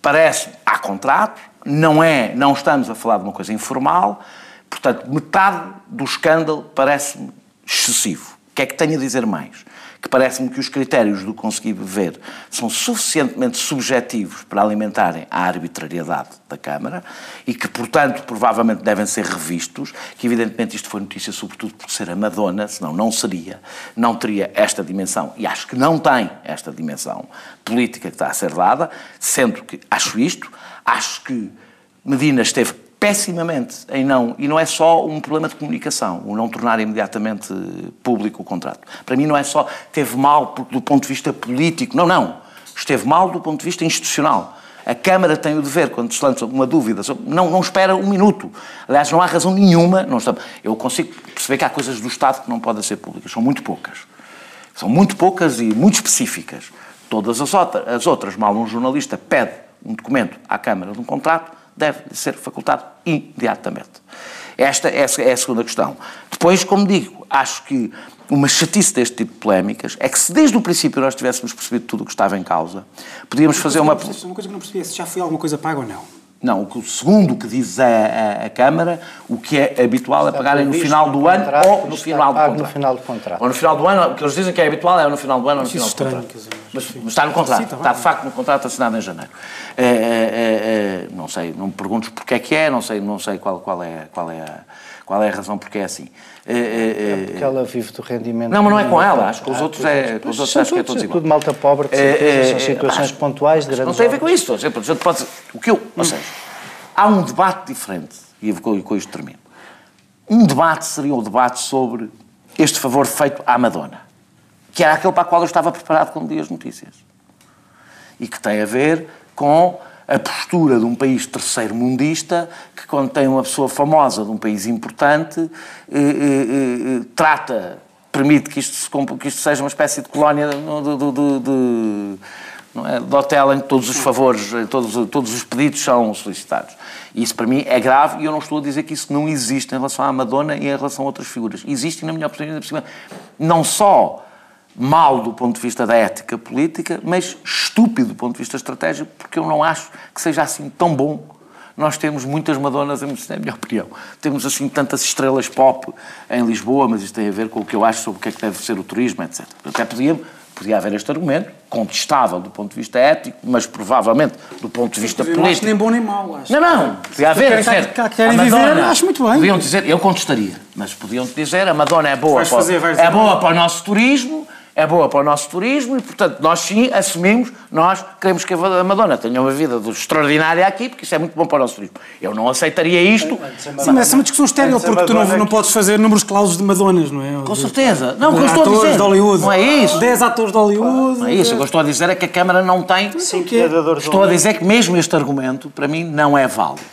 parece-me, há contrato, não é, não estamos a falar de uma coisa informal, Portanto, metade do escândalo parece-me excessivo. Que é que tenho a dizer mais? Que parece-me que os critérios do conseguir ver são suficientemente subjetivos para alimentarem a arbitrariedade da Câmara e que, portanto, provavelmente devem ser revistos, que evidentemente isto foi notícia sobretudo por ser a Madonna, senão não seria, não teria esta dimensão, e acho que não tem esta dimensão política que está a ser dada, sendo que acho isto, acho que Medina esteve pessimamente em não, e não é só um problema de comunicação, o não tornar imediatamente público o contrato. Para mim não é só teve mal do ponto de vista político, não, não. Esteve mal do ponto de vista institucional. A Câmara tem o dever, quando se lança uma dúvida, não, não espera um minuto. Aliás, não há razão nenhuma. Não está, eu consigo perceber que há coisas do Estado que não podem ser públicas. São muito poucas. São muito poucas e muito específicas. Todas as, outra, as outras, mal um jornalista pede um documento à Câmara de um contrato, deve ser facultado imediatamente. Esta é a segunda questão. Depois, como digo, acho que uma chatice deste tipo de polémicas é que se desde o princípio nós tivéssemos percebido tudo o que estava em causa, podíamos fazer uma... Uma coisa que não percebi é se já foi alguma coisa paga ou não. Não, segundo o que diz a, a, a, Câmara, o que é habitual é pagarem no final do ano ou no final do contrato. no final do contrato. Ou no final do ano, o que eles dizem que é habitual é no final do ano ou no final do contrato. Mas, mas, está no contrato, Sim, está, está, de facto no contrato assinado em janeiro. É, é, é, não sei, não me perguntes porque é que é, não sei, não sei qual, qual, é, qual, é a, qual é a razão porque é assim. É, é, é, porque ela vive do rendimento. Não, mas não é com ela, acho que os outros é. Com os outros acho que é todos igual. tudo malta pobre, que é, são situações pontuais, de Não tem a ver com isso, pode, o que eu, ou seja, há um debate diferente, e com isto termino. Um debate seria o um debate sobre este favor feito à Madonna, que era aquele para o qual eu estava preparado quando li as notícias. E que tem a ver com a postura de um país terceiro-mundista que, quando tem uma pessoa famosa de um país importante, eh, eh, eh, trata, permite que isto, que isto seja uma espécie de colónia de, de, de, de é? hotel em que todos os favores, todos, todos os pedidos são solicitados. E isso para mim é grave e eu não estou a dizer que isso não existe em relação à Madonna e em relação a outras figuras. Existe, na minha opinião, não só mal do ponto de vista da ética política, mas estúpido do ponto de vista estratégico, porque eu não acho que seja assim tão bom. Nós temos muitas Madonas, na minha [LAUGHS] opinião. Temos assim tantas estrelas pop em Lisboa, mas isto tem a ver com o que eu acho sobre o que é que deve ser o turismo, etc. Até podia, podia haver este argumento, contestável do ponto de vista ético, mas provavelmente do ponto de vista político. Não acho nem bom nem mau, acho. Não, não, podia haver. Querem, dizer, querem Madonna, viver, acho muito bem. Podiam dizer, eu contestaria, mas podiam dizer a Madonna é boa, para, fazer, é boa para o nosso turismo, é boa para o nosso turismo e, portanto, nós sim assumimos, nós queremos que a Madonna tenha uma vida extraordinária aqui, porque isso é muito bom para o nosso turismo. Eu não aceitaria isto. Sim, mas é uma discussão estéril, porque tu não, não podes fazer números clausos de Madonas, não é? Com certeza. Não, o que eu estou a dizer. De Hollywood. Não é isso. 10 atores de Hollywood. Não é isso. O que eu estou a dizer é que a Câmara não tem. Sim, que Estou a dizer que mesmo este argumento, para mim, não é válido.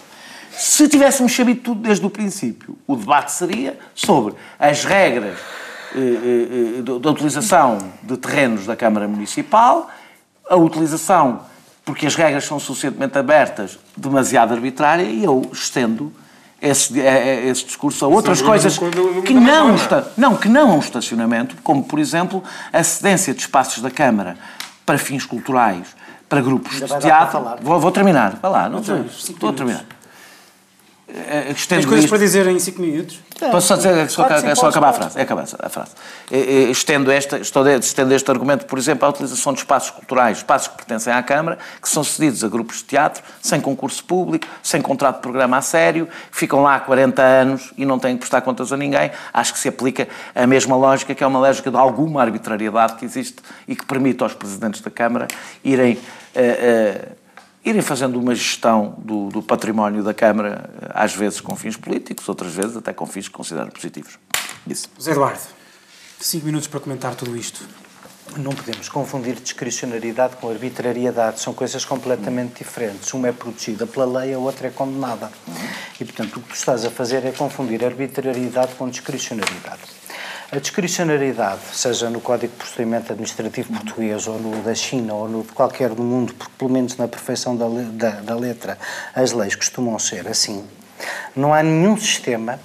Se tivéssemos sabido tudo desde o princípio, o debate seria sobre as regras eh, eh, eh, da utilização de terrenos da Câmara Municipal, a utilização, porque as regras são suficientemente abertas, demasiado arbitrária, e eu estendo esse, esse discurso a outras coisas que não, não, que não um estacionamento, como, por exemplo, a cedência de espaços da Câmara para fins culturais, para grupos de teatro. Vou, vou, terminar. Vai lá, não, não estou a terminar. Eh, Tens coisas isto. para dizer em 5 minutos? Posso só dizer, só, é só acabar a frase. É acabar a frase. Eh, estendo, esta, estou, estendo este argumento, por exemplo, à utilização de espaços culturais, espaços que pertencem à Câmara, que são cedidos a grupos de teatro, sem concurso público, sem contrato de programa a sério, que ficam lá há 40 anos e não têm que prestar contas a ninguém. Acho que se aplica a mesma lógica, que é uma lógica de alguma arbitrariedade que existe e que permite aos presidentes da Câmara irem. Uh, uh, irem fazendo uma gestão do, do, património da Câmara, às vezes com fins políticos, outras vezes até com fins que consideram positivos. Isso. José Eduardo, cinco minutos para comentar tudo isto. Não podemos confundir discricionariedade com arbitrariedade, são coisas completamente diferentes. Uma é protegida pela lei, a outra é condenada. E, portanto, o que tu estás a fazer é confundir arbitrariedade com discricionariedade. A discricionariedade, seja no Código de Procedimento Administrativo Português ou no da China ou no de qualquer do mundo, porque pelo menos na perfeição da, da, da letra as leis costumam ser assim, não há nenhum sistema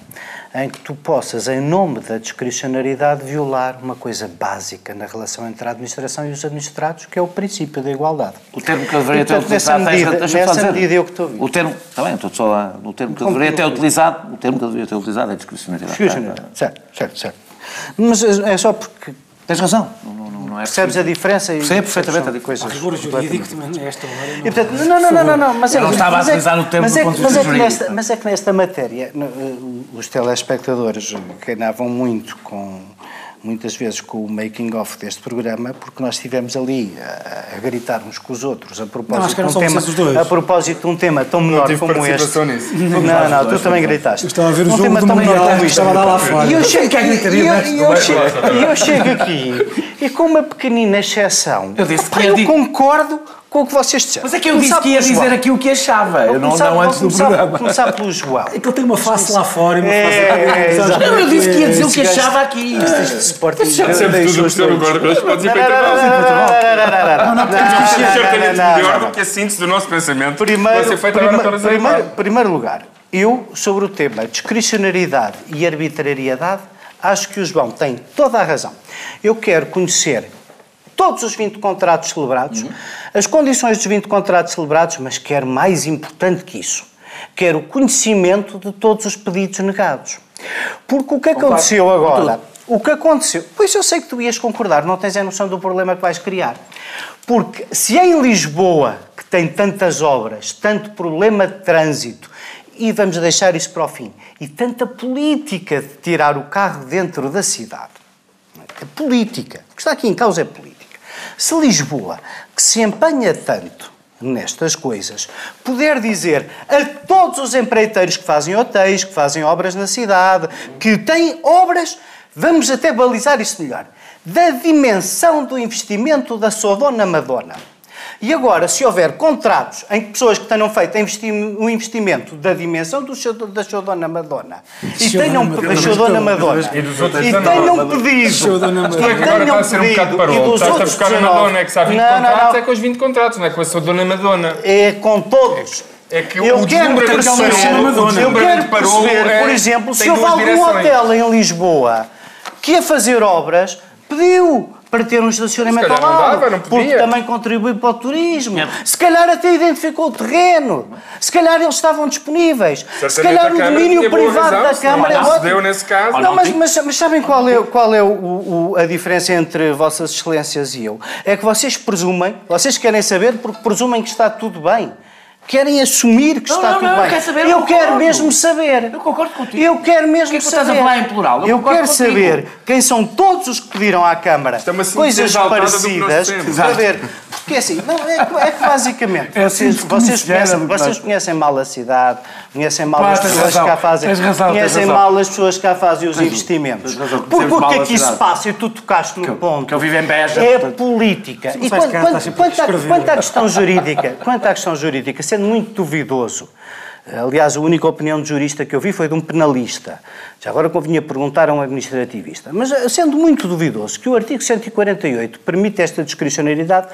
em que tu possas, em nome da discricionariedade, violar uma coisa básica na relação entre a administração e os administrados, que é o princípio da igualdade. O termo que eu deveria ter utilizado... Nessa medida, nessa medida eu que estou a O termo, bem, estou só lá, o termo que eu deveria ter utilizado, o termo que eu deveria ter utilizado é discricionariedade. Discricionariedade, certo, certo, certo. Mas é só porque. Tens razão. Não, não, não é Percebes a diferença? Percebo perfeitamente a diferença. rigor jurídico também, esta hora. Não, e, portanto, não, não, não, não, não, mas é, não estava a utilizar o termo mas é, do mas é, que nesta, mas é que nesta matéria, os telespectadores que andavam muito com muitas vezes com o making of deste programa, porque nós estivemos ali a, a gritar uns com os outros a propósito, não, de, um tema, a propósito de um tema tão menor não como este. Nisso. Não, não, não, tu também gritaste. Eu estava a ver um o jogo do Mundial, estava a dar lá fora. E eu chego, que é e eu, eu, chego, eu chego aqui e com uma pequenina exceção, eu, disse, eu concordo com o que vocês disseram. Mas é que eu disse que ia dizer aqui o que achava, eu não, não antes do programa. começar pelo João. É que ele tem uma face lá fora e uma face É, lá exato. Não, eu disse que ia dizer o que achava aqui. Este Sporting Já sempre tudo o que o guarda-redes pode ir para Não, não, certamente melhor do que a síntese do nosso pensamento. Primeiro, agora primeiro, primeiro lugar, eu, sobre o tema discricionariedade e arbitrariedade, acho que o João tem toda a razão. Eu quero conhecer todos os 20 contratos celebrados, as condições dos 20 contratos celebrados, mas quero mais importante que isso. Quero o conhecimento de todos os pedidos negados. Porque o que aconteceu agora? O que aconteceu? Pois eu sei que tu ias concordar, não tens a noção do problema que vais criar. Porque se é em Lisboa, que tem tantas obras, tanto problema de trânsito, e vamos deixar isso para o fim, e tanta política de tirar o carro dentro da cidade, é política, o que está aqui em causa é política. Se Lisboa, que se empenha tanto nestas coisas, puder dizer a todos os empreiteiros que fazem hotéis, que fazem obras na cidade, que têm obras, vamos até balizar isso melhor, da dimensão do investimento da sua dona Madonna. E agora, se houver contratos em que pessoas que tenham feito um investimento da dimensão do seu, da sua dona Madonna e tenham sua dona Madonna E dos outros e não. tenham pedido a buscar a Madonna, é que se há 20 Não, não, contratos, não. é com os 20 contratos, não é com a sua dona Madonna. É com todos. É que eu o quero perceber, parou, eu quero perceber, é- por exemplo, se houve algum hotel em Lisboa que ia fazer obras, pediu para ter um estacionamento ao não lado, dava, não porque também contribui para o turismo. Se calhar até identificou o terreno. Se calhar eles estavam disponíveis. Se calhar o domínio privado razão, da não Câmara é concedeu ótimo. nesse caso. Não, mas, mas, mas sabem qual é, qual é o- o- a diferença entre Vossas Excelências e eu? É que vocês presumem, vocês querem saber porque presumem que está tudo bem. Querem assumir que Não, está não, tudo não, eu bem. quero saber, eu eu quero mesmo saber. Eu concordo contigo. Eu quero mesmo que tu saber. estás a falar em plural? Eu Eu, quero contigo. saber quem são todos os que pediram à Câmara é coisas que parecidas. Para ver. Porque assim, não, é, que- é que basicamente [LAUGHS] É a vocês, vocês, conhecem, vocês conhecem mal a cidade, conhecem mal Pá, as pessoas razão, que cá fazem, razão, conhecem mal as pessoas que cá fazem os investimentos. razão, Porque o que é a que isso cidade. passa e tu tocaste no Que eu- ponto. que eu vivo em Beja, É política. E quanto à questão jurídica, quanto à questão jurídica, sendo muito duvidoso, aliás, a única opinião de jurista que eu vi foi de um penalista. Já agora convinha perguntar a um administrativista. Mas eh, sendo muito duvidoso que o artigo 148 permite esta discricionariedade,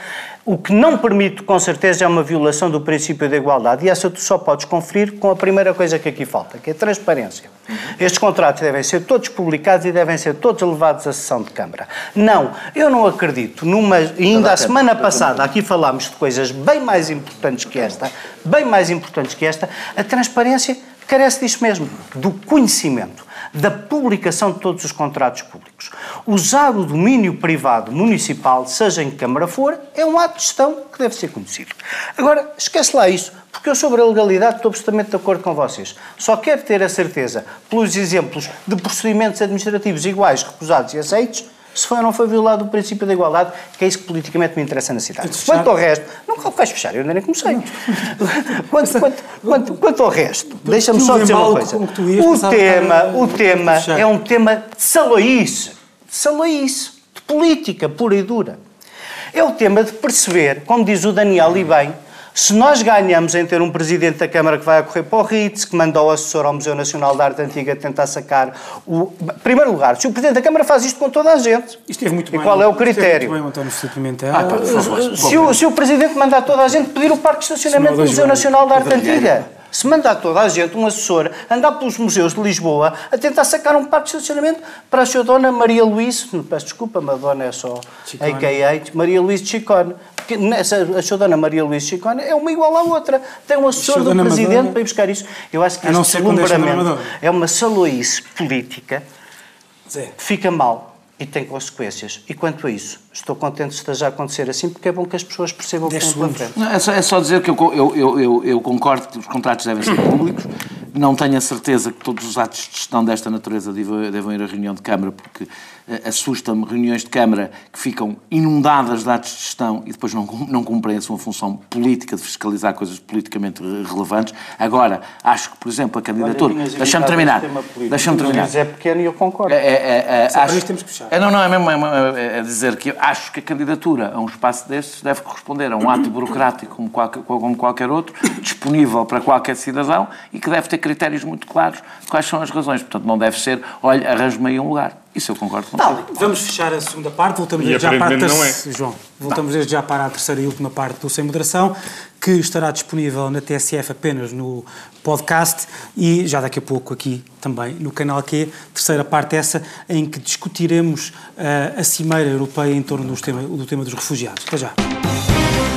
o que não permite, com certeza, é uma violação do princípio da igualdade. E essa tu só podes conferir com a primeira coisa que aqui falta, que é a transparência. Estes contratos devem ser todos publicados e devem ser todos levados à sessão de Câmara. Não, eu não acredito numa. Ainda a semana passada aqui falámos de coisas bem mais importantes que esta, bem mais importantes que esta. A transparência carece disso mesmo, do conhecimento, da publicação de todos os contratos públicos. Usar o domínio privado municipal, seja em que Câmara for, é um ato de gestão que deve ser conhecido. Agora, esquece lá isso, porque eu sobre a legalidade estou absolutamente de acordo com vocês. Só quero ter a certeza, pelos exemplos de procedimentos administrativos iguais, recusados e aceitos, se foi ou não foi violado o princípio da igualdade, que é isso que politicamente me interessa na cidade. Quanto ao resto, não vais fechar, eu ainda nem comecei. [LAUGHS] quanto, quanto, quanto, quanto ao resto, deixa-me só dizer uma coisa. O tema, o tema é um tema de saloice, de saloice, de política pura e dura. É o tema de perceber, como diz o Daniel e bem, se nós ganhamos em ter um presidente da Câmara que vai a correr para o RITS, que manda o assessor ao Museu Nacional da Arte Antiga tentar sacar o. Em primeiro lugar, se o presidente da Câmara faz isto com toda a gente. Isto esteve muito e bem. qual é o critério? muito bem António Pimentel. Ah, pá. Se o, se o Presidente mandar toda a gente pedir o parque de estacionamento do Museu Nacional da Arte Antiga, se mandar toda a gente, um assessor, andar pelos museus de Lisboa a tentar sacar um parque de estacionamento para a sua dona Maria Luís, peço desculpa, Madonna é só Chicone. a.k.a. Maria Luís de Chicone. Porque nessa, a sua dona Maria Luís de Chicone é uma igual à outra. Tem um assessor do Presidente Madonna? para ir buscar isso. Eu acho que este é deslumbramento é uma saloice política Zé. fica mal e tem consequências. E quanto a isso, estou contente que esteja a acontecer assim, porque é bom que as pessoas percebam o que tem pela frente. Não, é, só, é só dizer que eu, eu, eu, eu concordo que os contratos devem ser públicos. Não tenho a certeza que todos os atos de gestão desta natureza devam, devam ir à reunião de Câmara, porque assusta-me reuniões de Câmara que ficam inundadas de atos de gestão e depois não, não cumprem a sua função política de fiscalizar coisas politicamente relevantes. Agora, acho que, por exemplo, a candidatura. Deixa-me terminar. Deixa-me terminar. é pequeno e eu concordo. É, é, é, acho, temos que fechar. É, não, não, é mesmo é, é, dizer que acho que a candidatura a um espaço destes deve corresponder a um ato burocrático como qualquer, como qualquer outro, disponível para qualquer cidadão e que deve ter critérios muito claros de quais são as razões. Portanto, não deve ser, olha, arranjo-me aí um lugar. Isso eu concordo com tá, Vamos fechar a segunda parte, voltamos desde já para a terceira. É. João, voltamos desde já para a terceira e última parte do Sem Moderação, que estará disponível na TSF apenas no podcast e já daqui a pouco aqui também no canal Q. Terceira parte essa em que discutiremos uh, a Cimeira Europeia em torno do tema, do tema dos refugiados. Até já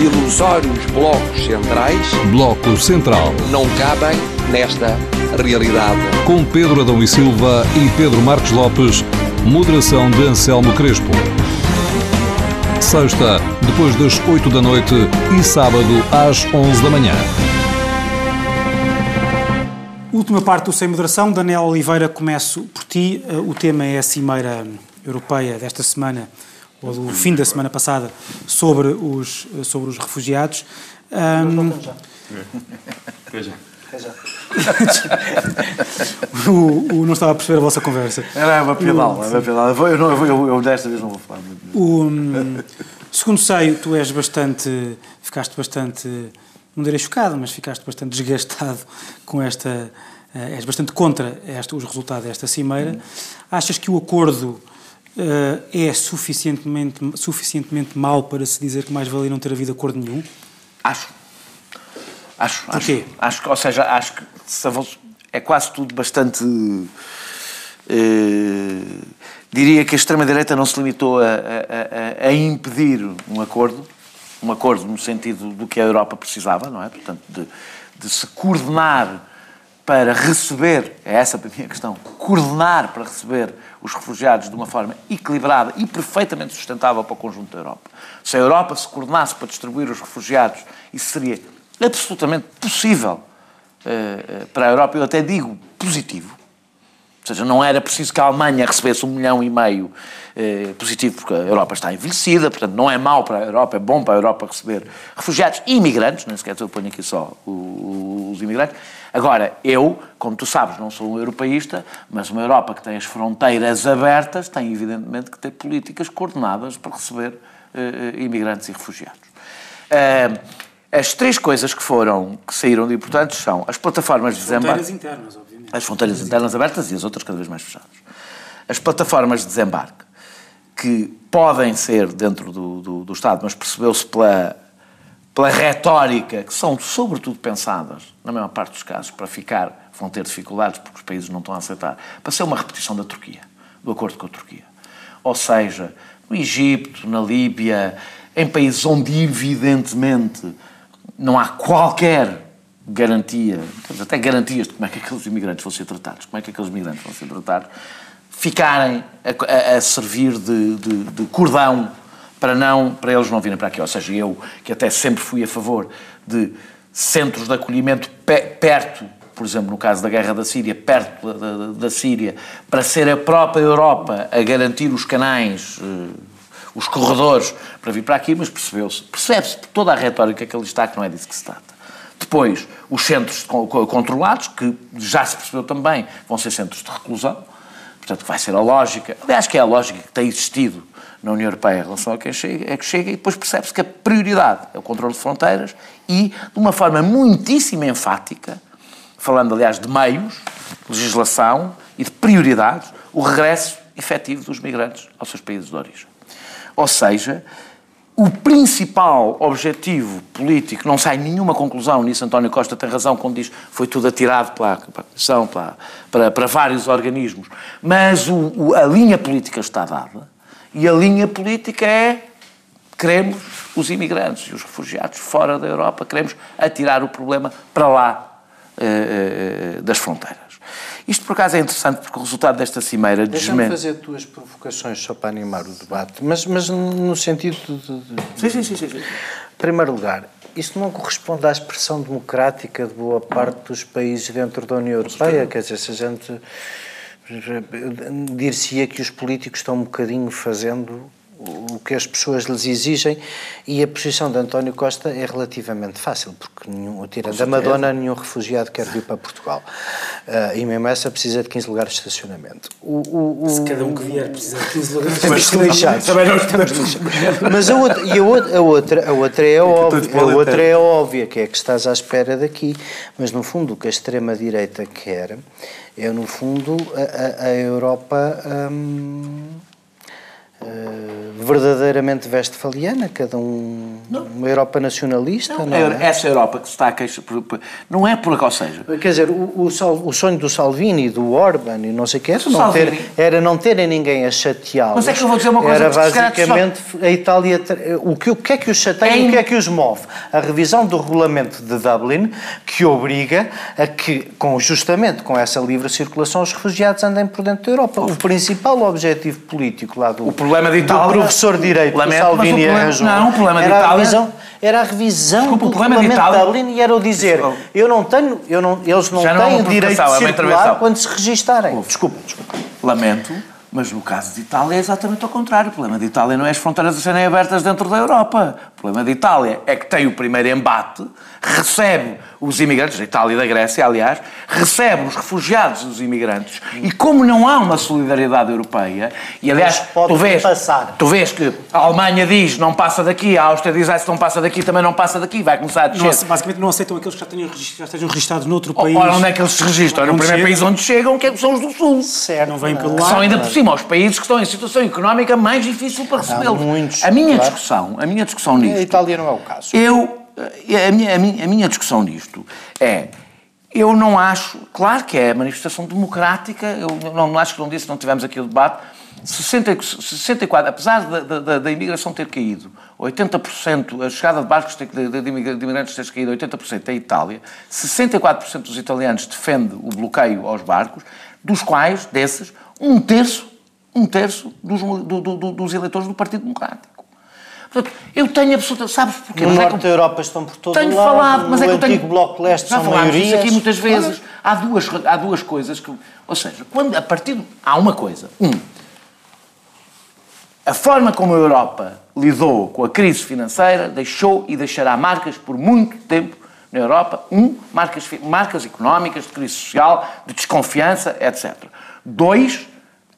ilusórios blocos centrais. Bloco Central. Não cabem nesta realidade. Com Pedro Adão e Silva e Pedro Marcos Lopes, moderação de Anselmo Crespo. Sexta, depois das 8 da noite e sábado às 11 da manhã. Última parte do Sem Moderação. Daniel Oliveira, começo por ti. Eh, o tema é a Cimeira Europeia desta semana ou do fim da semana passada, sobre os, sobre os refugiados. Um, Veja. [LAUGHS] o, o, não estava a perceber a vossa conversa. Era uma pedal, era uma pedal. Eu, eu, eu, eu, desta vez não vou falar muito. O, segundo sei, tu és bastante. ficaste bastante. não direi chocado, mas ficaste bastante desgastado com esta. Eh, és bastante contra esta, os resultados desta cimeira. Achas que o acordo uh, é suficientemente, suficientemente mau para se dizer que mais valia não ter havido acordo nenhum? Acho. Acho. Por quê? Acho, acho, ou seja, acho que é quase tudo bastante. Uh, diria que a extrema-direita não se limitou a, a, a, a, impedir um acordo, um acordo no sentido do que a Europa precisava, não é? Portanto, de, de se coordenar para receber, é essa a minha questão, coordenar para receber os refugiados de uma forma equilibrada e perfeitamente sustentável para o conjunto da Europa. Se a Europa se coordenasse para distribuir os refugiados, isso seria absolutamente possível uh, para a Europa, eu até digo positivo. Ou seja, não era preciso que a Alemanha recebesse um milhão e meio uh, positivo, porque a Europa está envelhecida, portanto não é mau para a Europa, é bom para a Europa receber refugiados e imigrantes, nem sequer eu ponho aqui só os imigrantes, Agora, eu, como tu sabes, não sou um europeísta, mas uma Europa que tem as fronteiras abertas tem, evidentemente, que ter políticas coordenadas para receber uh, imigrantes e refugiados. Uh, as três coisas que foram, que saíram de importantes são as plataformas as de desembarque. As fronteiras internas, obviamente. As fronteiras internas abertas e as outras cada vez mais fechadas. As plataformas de desembarque, que podem ser dentro do, do, do Estado, mas percebeu-se pela pela retórica, que são sobretudo pensadas, na maior parte dos casos, para ficar, vão ter dificuldades porque os países não estão a aceitar, para ser uma repetição da Turquia, do acordo com a Turquia. Ou seja, no Egito, na Líbia, em países onde evidentemente não há qualquer garantia, até garantias de como é que aqueles imigrantes vão ser tratados, como é que aqueles imigrantes vão ser tratados, ficarem a, a, a servir de, de, de cordão para, não, para eles não virem para aqui. Ou seja, eu, que até sempre fui a favor de centros de acolhimento pe perto, por exemplo, no caso da guerra da Síria, perto da, da, da Síria, para ser a própria Europa a garantir os canais, uh, os corredores para vir para aqui, mas percebeu-se, percebe-se por toda a retórica que ali está que não é disso que se trata. Depois, os centros controlados, que já se percebeu também, vão ser centros de reclusão, portanto, vai ser a lógica, aliás, que é a lógica que tem existido na União Europeia em relação a quem chega, é que chega e depois percebe-se que a prioridade é o controle de fronteiras e, de uma forma muitíssimo enfática, falando aliás de meios, legislação e de prioridades, o regresso efetivo dos migrantes aos seus países de origem. Ou seja, o principal objetivo político, não sai nenhuma conclusão nisso, António Costa tem razão quando diz foi tudo atirado para a Comissão, para, para, para, vários organismos, mas o, o, a linha política está dada e a linha política é queremos os imigrantes e os refugiados fora da Europa, queremos atirar o problema para lá eh, eh das fronteiras. Isto, por acaso, é interessante porque o resultado desta cimeira... Deixa-me fazer duas provocações só para animar o debate, mas, mas no sentido de... Sim, sim, sim, sim. Em primeiro lugar, isto não corresponde à expressão democrática de boa parte dos países dentro da União Europeia, quer dizer, se a gente dir-se-ia que os políticos estão um bocadinho fazendo o que as pessoas lhes exigem e a posição de António Costa é relativamente fácil, porque nenhum, tirando a Madonna, nenhum refugiado quer vir para Portugal. Uh, e mesmo essa precisa de 15 lugares de estacionamento. O, o, o, Se cada um que vier precisa de 15 lugares de estacionamento. Também não estamos Mas a outra, e a outra, a outra, a outra é óbvia, a outra é óbvia, que é que estás à espera daqui. Mas no fundo o que a extrema-direita quer é, no fundo, a, a, a Europa. Hum, uh, verdadeiramente westfaliana, cada um não. uma Europa nacionalista. Não, não é? Essa Europa que se está a queixar, não é por ou seja... Quer dizer, o, o, o, sonho do Salvini, do Orban e não sei o que era não, ter, era não terem ninguém a chateá-los. Mas é que eu vou dizer uma coisa... Era basicamente a Itália... O que, o que é que os chateia e o que é que os move? A revisão do regulamento de Dublin que obriga a que, com, justamente com essa livre circulação, os refugiados andem por dentro da Europa. O principal objetivo político lá do problema de Itália. Do professor de Direito, Lamento, Salvini problema, arranjou. Não, o problema era de Itália. A revisão, era a revisão Desculpa, do o problema de Itália, e era o dizer: eu não tenho, eu não, eles não Já têm não direito de é circular quando se registarem. Desculpa, desculpa. Lamento. Mas no caso de Itália é exatamente ao contrário. O problema de Itália não é as fronteiras a serem abertas dentro da Europa. O problema de Itália é que tem o primeiro embate, recebe os imigrantes, da Itália e da Grécia, aliás, recebe os refugiados dos imigrantes. E como não há uma solidariedade europeia, e aliás, tu vês, passar. tu vês que a Alemanha diz não passa daqui, a Áustria diz ah, se não passa daqui, também não passa daqui, vai começar a descer. Não, basicamente não aceitam aqueles que já, tenham, já estejam registrados noutro país. Ora, onde é que eles se registram? No primeiro país onde chegam, que é são os do Sul. Certo. Não vêm pelo lado. São ainda por cima os países que estão em situação económica mais difícil para recebê-los. A minha claro. discussão, a minha discussão nisto... A Itália não é o caso. Eu a minha, a, minha, a minha discussão nisto é. Eu não acho, claro que é manifestação democrática, eu não, acho que não disse, não tivemos aqui o debate, 60, 64, apesar da, da, da, imigração ter caído, 80%, a chegada de barcos de, de, de imigrantes ter caído 80% em Itália, 64% dos italianos defende o bloqueio aos barcos, dos quais, desses, um terço, um terço dos, do, do, dos eleitores do Partido Democrático. Portanto, eu tenho absoluta. Sabes porquê? No norte é da Europa estão por todo tenho lado. falado, mas no é que eu tenho. Bloco Leste já são maiorias. aqui muitas vezes. Há duas, há duas coisas que. Ou seja, quando, a partir. Há uma coisa. Um. A forma como a Europa lidou com a crise financeira deixou e deixará marcas por muito tempo na Europa. Um, marcas, marcas económicas, de crise social, de desconfiança, etc. Dois,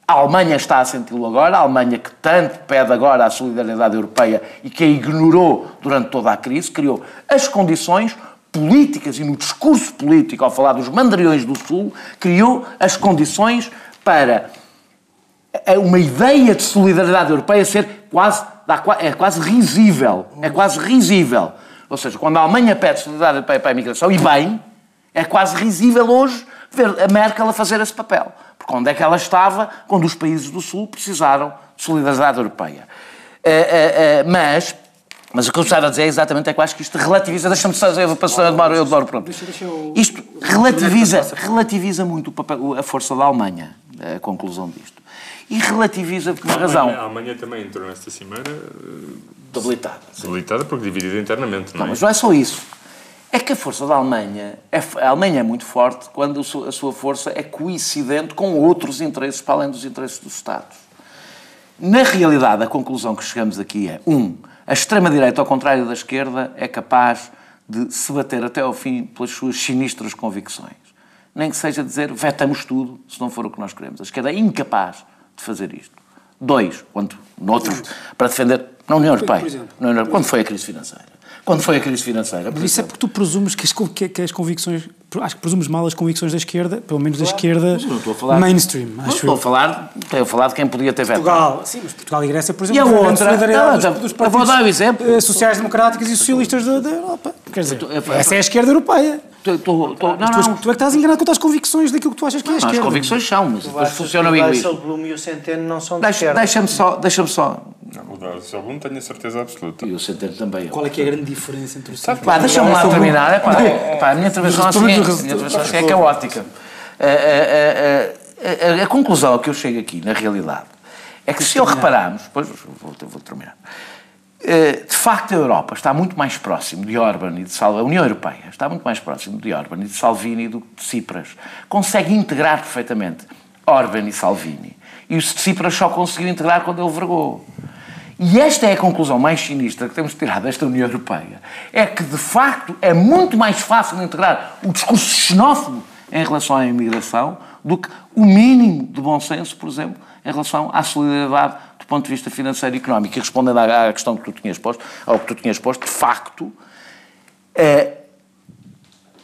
a Alemanha está a senti-lo agora, a Alemanha que tanto pede agora a solidariedade europeia e que a ignorou durante toda a crise, criou as condições políticas e no discurso político, ao falar dos mandariões do Sul, criou as condições para uma ideia de solidariedade europeia ser quase, é quase risível. É quase risível. Ou seja, quando a Alemanha pede solidariedade europeia para a imigração, e bem, é quase risível hoje ver a Merkel a fazer esse papel. Porque onde é que ela estava quando os países do Sul precisaram de solidariedade europeia? Uh, uh, uh, mas, mas o que eu estava a dizer é exatamente é que eu acho que isto relativiza. Deixa-me fazer eu passo eu demoro, eu demoro pronto. Isto relativiza, relativiza muito o papel, a força da Alemanha, a conclusão disto. E relativiza por uma razão. A Alemanha também entrou nesta cimeira debilitada. Debilitada porque dividida internamente, não, não é? Mas não é só isso é que a força da Alemanha, é a Alemanha é muito forte quando a sua força é coincidente com outros interesses para além dos interesses dos Estados. Na realidade, a conclusão que chegamos aqui é: um, a extrema-direita, ao contrário da esquerda, é capaz de se bater até ao fim pelas suas sinistras convicções. Nem que seja dizer vetamos tudo, se não for o que nós queremos. A esquerda é incapaz de fazer isto. Dois, quanto noutros, para defender Na União Europeia. Na União, quando foi a crise financeira? Quando foi a crise financeira? Mas isso é porque tu presumes que as, que as convicções. Acho que presumes mal as convicções da esquerda, pelo menos da esquerda falar, mainstream. Não estou a falar, estou a falar de quem podia ter vetado. Portugal, sim, mas Portugal e Grécia, por exemplo, e a outra, solidariedade não, dos, dos vou dar exemplo. sociais-democráticos e socialistas da, da Europa. Quer dizer, essa é a esquerda europeia. Tu, tu, tu, não, não, tu, é que estás enganado quanto às convicções daquilo que tu achas que é esquerda. As convicções são, mas depois funcionam o iguais. O Blum e o Centeno não são de Deixa, Deixa-me só, deixa só o Blum tenho a certeza absoluta. E o Centeno também. Qual é que é a grande diferença entre o Centeno? Pá, deixa-me lá terminar. É, pá, é, pá, a minha intervenção assim, é, é caótica. A, a, a, a, conclusão a que eu chego aqui, na realidade, é que se eu repararmos, depois vou, vou terminar, de facto a Europa está muito mais próximo de Orban e de Salvini, a União Europeia está muito mais próximo de Orban e de Salvini do que de Tsipras. Consegue integrar perfeitamente Orban e Salvini. E o Tsipras só conseguiu integrar quando ele vergou. E esta é a conclusão mais sinistra que temos de tirar desta União Europeia. É que, de facto, é muito mais fácil integrar o discurso xenófobo em relação à imigração do que o mínimo de bom senso, por exemplo, em relação à solidariedade do ponto de vista financeiro e económico. E respondendo à questão que tu tinhas posto, ao que tu tinhas posto, de facto, é,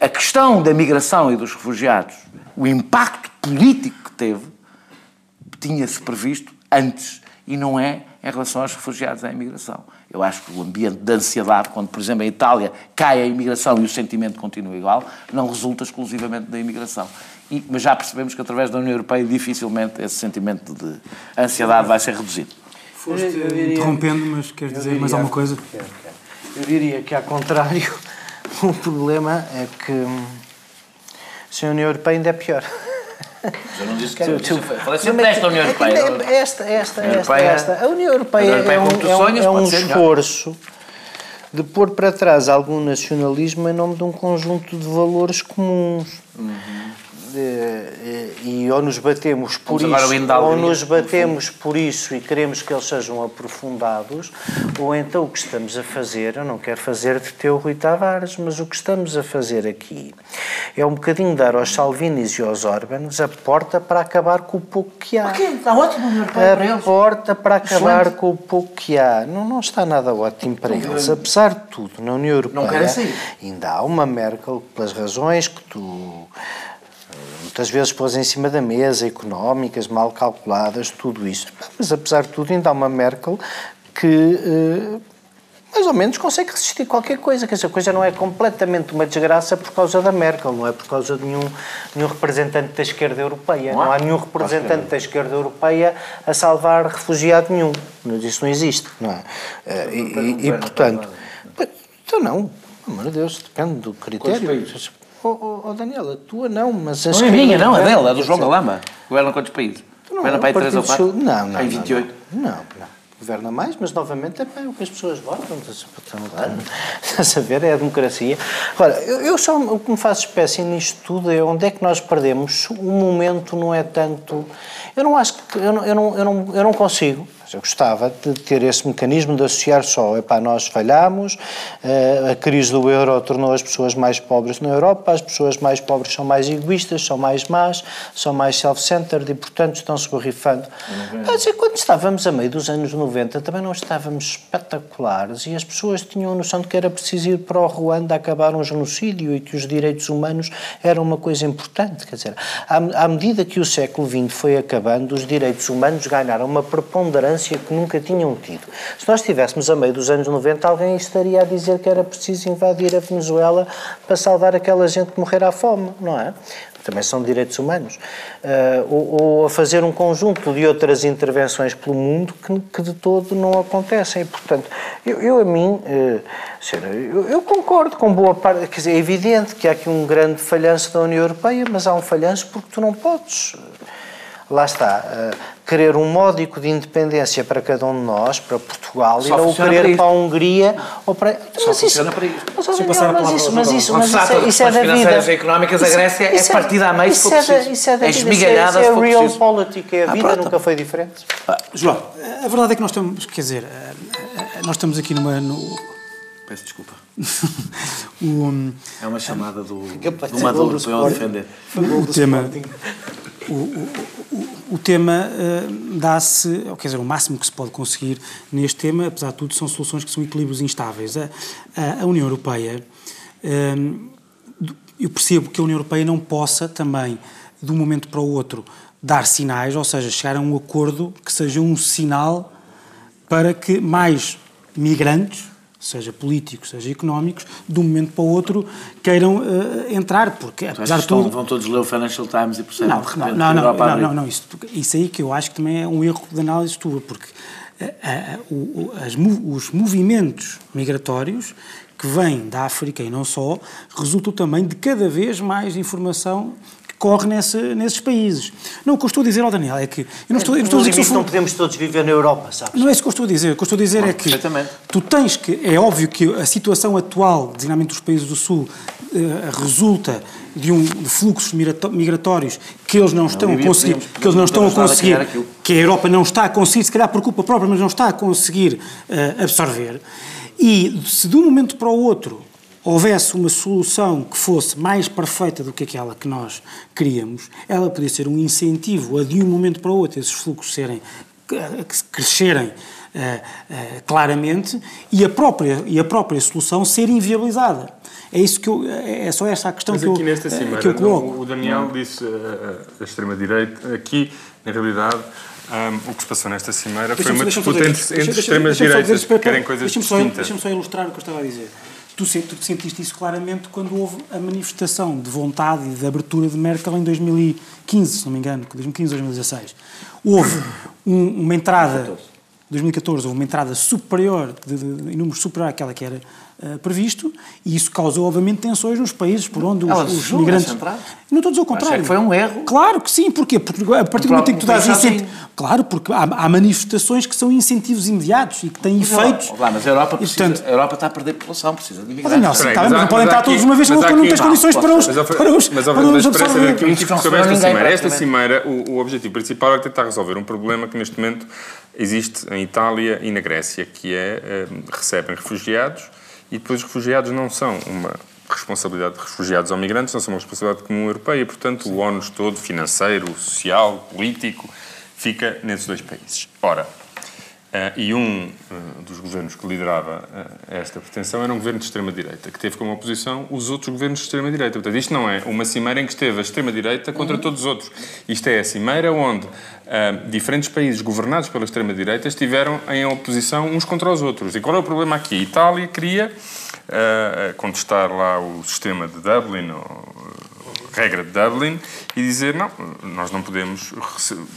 a questão da migração e dos refugiados, o impacto político que teve, tinha-se previsto antes e não é em relação aos refugiados e à imigração. Eu acho que o ambiente de ansiedade, quando, por exemplo, em Itália cai a imigração e o sentimento continua igual, não resulta exclusivamente da imigração. E, mas já percebemos que, através da União Europeia, dificilmente esse sentimento de ansiedade vai ser reduzido. Foste diria, interrompendo, mas queres dizer diria, mais alguma coisa? Quero, quero. Eu diria que, ao contrário, [LAUGHS] o problema é que hum, se a União Europeia ainda é pior. Eu não disse que era. Tu, Falei sempre desta União Europeia. Esta, esta, esta, esta. A União Europeia é um, é um, é um esforço de pôr para trás algum nacionalismo em nome de um conjunto de valores comuns. Uhum e ou nos batemos por Vamos isso, ou nos batemos por isso e queremos que eles sejam aprofundados, ou então o que estamos a fazer, eu não quero fazer de teu Rui Tavares, mas o que estamos a fazer aqui é um bocadinho dar aos Salvinis e aos Orbans a porta para acabar com o pouco que há. Está ótimo a para eles. A porta para acabar Excelente. com o pouco que há. Não, não está nada ótimo para eles. Apesar de tudo, na União Europeia ainda há uma Merkel, pelas razões que tu muitas vezes pôs em cima da mesa, económicas, mal calculadas, tudo isso. Mas, apesar de tudo, ainda há uma Merkel que eh, mais ou menos consegue resistir a qualquer coisa, que essa coisa não é completamente uma desgraça por causa da Merkel, não é por causa de nenhum, nenhum representante da esquerda europeia. Não, não há nenhum representante da esquerda europeia a salvar refugiado nenhum. Isso não existe, não é? Eh, e, e, e portanto... Então não, pelo amor de Deus, depende do critério. Oh, oh, oh, Daniela, tua não, mas... Não é minha, não, é dela, é do João Galama. Governa quantos países? Governa para aí 3 ou 4? Não, não. Em 28? Não, não. Governa mais, mas novamente é o que as pessoas votam. [LAUGHS] Estás a ver? É a democracia. Agora, eu, eu só o que me faz espécie nisto tudo é onde é que nós perdemos. O momento não é tanto. Eu não acho que. Eu não, eu não, eu não, eu não consigo eu gostava de ter esse mecanismo de associar só, epá, nós falhamos, eh, a crise do euro tornou as pessoas mais pobres na Europa, as pessoas mais pobres são mais egoístas, são mais más, são mais self-centered e, portanto, estão-se borrifando. Mas quando estávamos a meio dos anos 90, também não estávamos espetaculares e as pessoas tinham a noção de que era preciso ir para o Ruanda acabar um genocídio e que os direitos humanos eram uma coisa importante. Quer dizer, à, à medida que o século XX foi acabando, os direitos humanos ganharam uma preponderância que nunca tinham tido. Se nós estivéssemos a meio dos anos 90, alguém estaria a dizer que era preciso invadir a Venezuela para salvar aquela gente que morrer à fome, não é? Também são direitos humanos. Uh, ou, ou, a fazer um conjunto de outras intervenções pelo mundo que, que de todo não acontecem. E, portanto, eu, eu a mim, uh, eu, eu, concordo com boa parte. Quer dizer, é evidente que há aqui um grande falhanço da União Europeia, mas há um falhanço porque tu não podes lá está, uh, querer um módico de independência para cada um de nós, para Portugal, Só e não querer para, para, a Hungria ou para. Só mas funciona isso, para isso. Mas, mas, mas, isso, mas isso, mas isso, é, isso é da vida. e económicas, a Grécia é partida a meio isso, é isso é da vida. Isso é, isso é real politics, é a ah, vida, nunca foi diferente. Ah, João, a verdade é que nós estamos, quer dizer, eh, eh, nós estamos aqui numa. No... Peço desculpa. [LAUGHS] o, é uma chamada do, do Maduro para eu defender. O tema, o, o, o tema uh, dá-se, quer dizer, o máximo que se pode conseguir neste tema, apesar de tudo, são soluções que são equilíbrios instáveis. A, a, União Europeia, uh, eu percebo que a União Europeia não possa também, de um momento para o outro, dar sinais, ou seja, chegar a um acordo que seja um sinal para que mais migrantes seja políticos, seja económicos, de um momento para o outro queiram uh, entrar, porque apesar de tudo... Vão todos ler o Financial Times e percebem não, não, não, não, não, não, não, isso, isso aí que eu acho que também é um erro de análise tua, porque uh, uh, as, os movimentos migratórios que vêm da África e não só, resultam também de cada vez mais informação corre nesse, nesses países. Não, o que eu estou a dizer ao Daniel é que... Eu não estou, eu não estou a dizer que não podemos todos viver na Europa, sabes? Não é isso que eu estou a dizer. O que eu estou a dizer é que tu tens que... É óbvio que a situação atual, designadamente dos países do Sul, uh, resulta de um de fluxos migratórios que eles não estão a conseguir, que eles não estão a conseguir, que a Europa não está a conseguir, se calhar por culpa própria, mas não está a conseguir uh, absorver. E se de um momento para o outro houvesse uma solução que fosse mais perfeita do que aquela que nós queríamos, ela podia ser um incentivo a de um momento para o outro esses fluxos serem crescerem uh, uh, claramente e a própria e a própria solução ser inviabilizada. É isso que eu, é só essa a questão Mas que aqui eu, nesta cimeira, que eu coloco. O Daniel disse a, a extrema direita aqui na realidade um, o que se passou nesta cimeira foi uma disputa entre, entre extremas direitas que querem coisas distintas. Deixa-me só ilustrar o que eu estava a dizer. Tu, tu sentiste isso claramente quando houve a manifestação de vontade e de abertura de Merkel em 2015, se não me engano, 2015 2016. Houve um, uma entrada, 2014, houve uma entrada superior, de, de, em número superior àquela que era uh, previsto, e isso causou, obviamente, tensões nos países por onde os, os migrantes. Não estou a dizer o contrário. que foi um erro. Claro que sim, porquê? Porque a partir do momento em que tu dás incentivos. Claro, porque há, há, manifestações que são incentivos imediatos e que têm mas, efeitos. Lá, mas a Europa, precisa, portanto, a Europa está a perder população, precisa de imigrantes. Não, sim, tá, mas, não podem entrar todos uma vez quando não tens condições para os. Mas, para os, mas, para mas, mas parece aqui um tipo sobre esta cimeira. Esta cimeira, o, o objetivo principal é tentar resolver um problema que neste momento existe em Itália e na Grécia, que é recebem refugiados e depois os refugiados não são uma responsabilidade de refugiados ou migrantes, não são uma responsabilidade comum europeia, portanto o ónus todo, financeiro, social, político, fica nesses dois países. Ora, e um uh, dos governos que liderava uh, esta pretensão era um governo de extrema-direita, que teve como oposição os outros governos de extrema-direita. Portanto, isto não é uma cimeira em que esteve a extrema-direita contra uhum. todos os outros. Isto é a cimeira onde diferentes países governados pela extrema-direita estiveram em oposição uns contra os outros. E qual é o problema aqui? A Itália queria contestar lá o sistema de Dublin, ou, regra de Dublin e dizer, não, nós não podemos,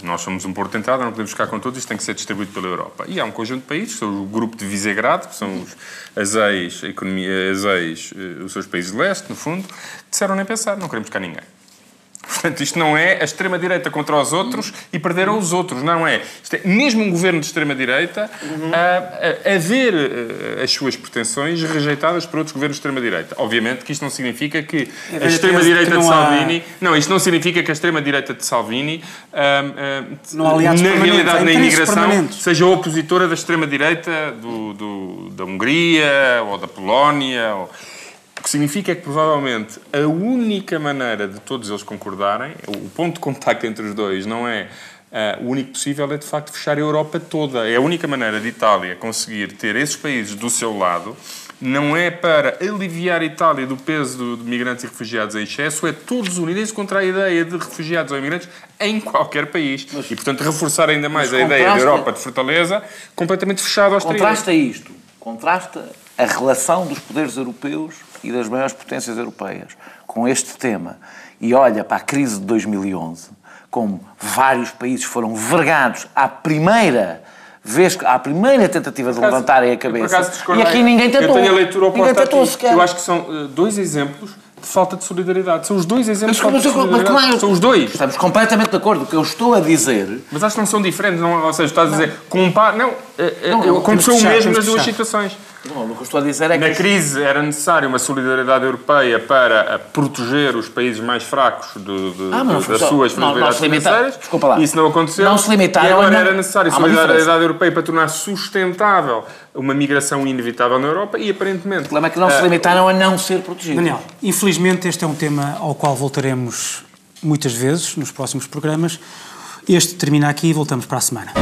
nós somos um porto de entrada, não podemos ficar com todos, isto tem que ser distribuído pela Europa. E há um conjunto de países, são o grupo de Visegrado, que são os, as ex, economia, as ex, eh, os seus países de leste, no fundo, disseram nem pensar, não queremos cá ninguém. Portanto, isto não é a extrema-direita contra os outros e perderam os outros, não é. Isto é mesmo um governo de extrema-direita uhum. a, a, a, ver eh, as suas pretensões rejeitadas por outros governos de extrema-direita. Obviamente que isto não significa que a extrema-direita de Salvini... Há... Não, isto não significa que a extrema-direita de Salvini, na realidade, na imigração, seja opositora da extrema-direita da Hungria ou da Polónia... Ou, que significa é que provavelmente a única maneira de todos eles concordarem, o ponto de contacto entre os dois não é uh, o único possível, é de facto fechar a Europa toda. É a única maneira de Itália conseguir ter esses países do seu lado. Não é para aliviar a Itália do peso de migrantes e refugiados em excesso, é todos unirem-se contra a ideia de refugiados ou imigrantes em qualquer país. Mas, e, portanto, reforçar ainda mais a ideia da Europa de fortaleza, completamente fechada aos Contrasta isto, contrasta a relação dos poderes europeus e das maiores potências europeias com este tema e olha para a crise de 2011, como vários países foram vergados à primeira vez, à primeira tentativa de levantarem a cabeça. E aqui ninguém tentou. Eu tenho a leitura oposta aqui. Eu acho que são uh, dois exemplos de falta de solidariedade. São os dois exemplos mas, de falta de solidariedade. Mas, são os dois. Estamos completamente de acordo. O que eu estou a dizer... Mas acho que não são diferentes. Não, ou seja, estás a dizer... Compar... Não, é, é, não, aconteceu o mesmo nas duas situações. Não, o que eu estou a dizer é que... Na crise era necessária uma solidariedade europeia para proteger os países mais fracos de, de, ah, das só, suas fragilidades financeiras. Desculpa lá. Isso não aconteceu. Não se limitaram E agora não... era necessária solidariedade europeia para tornar sustentável uma migração inevitável na Europa e aparentemente... O problema é que não se limitaram a não ser protegidos. Daniel, infelizmente este é um tema ao qual voltaremos muitas vezes nos próximos programas Este termina aqui e voltamos para a semana.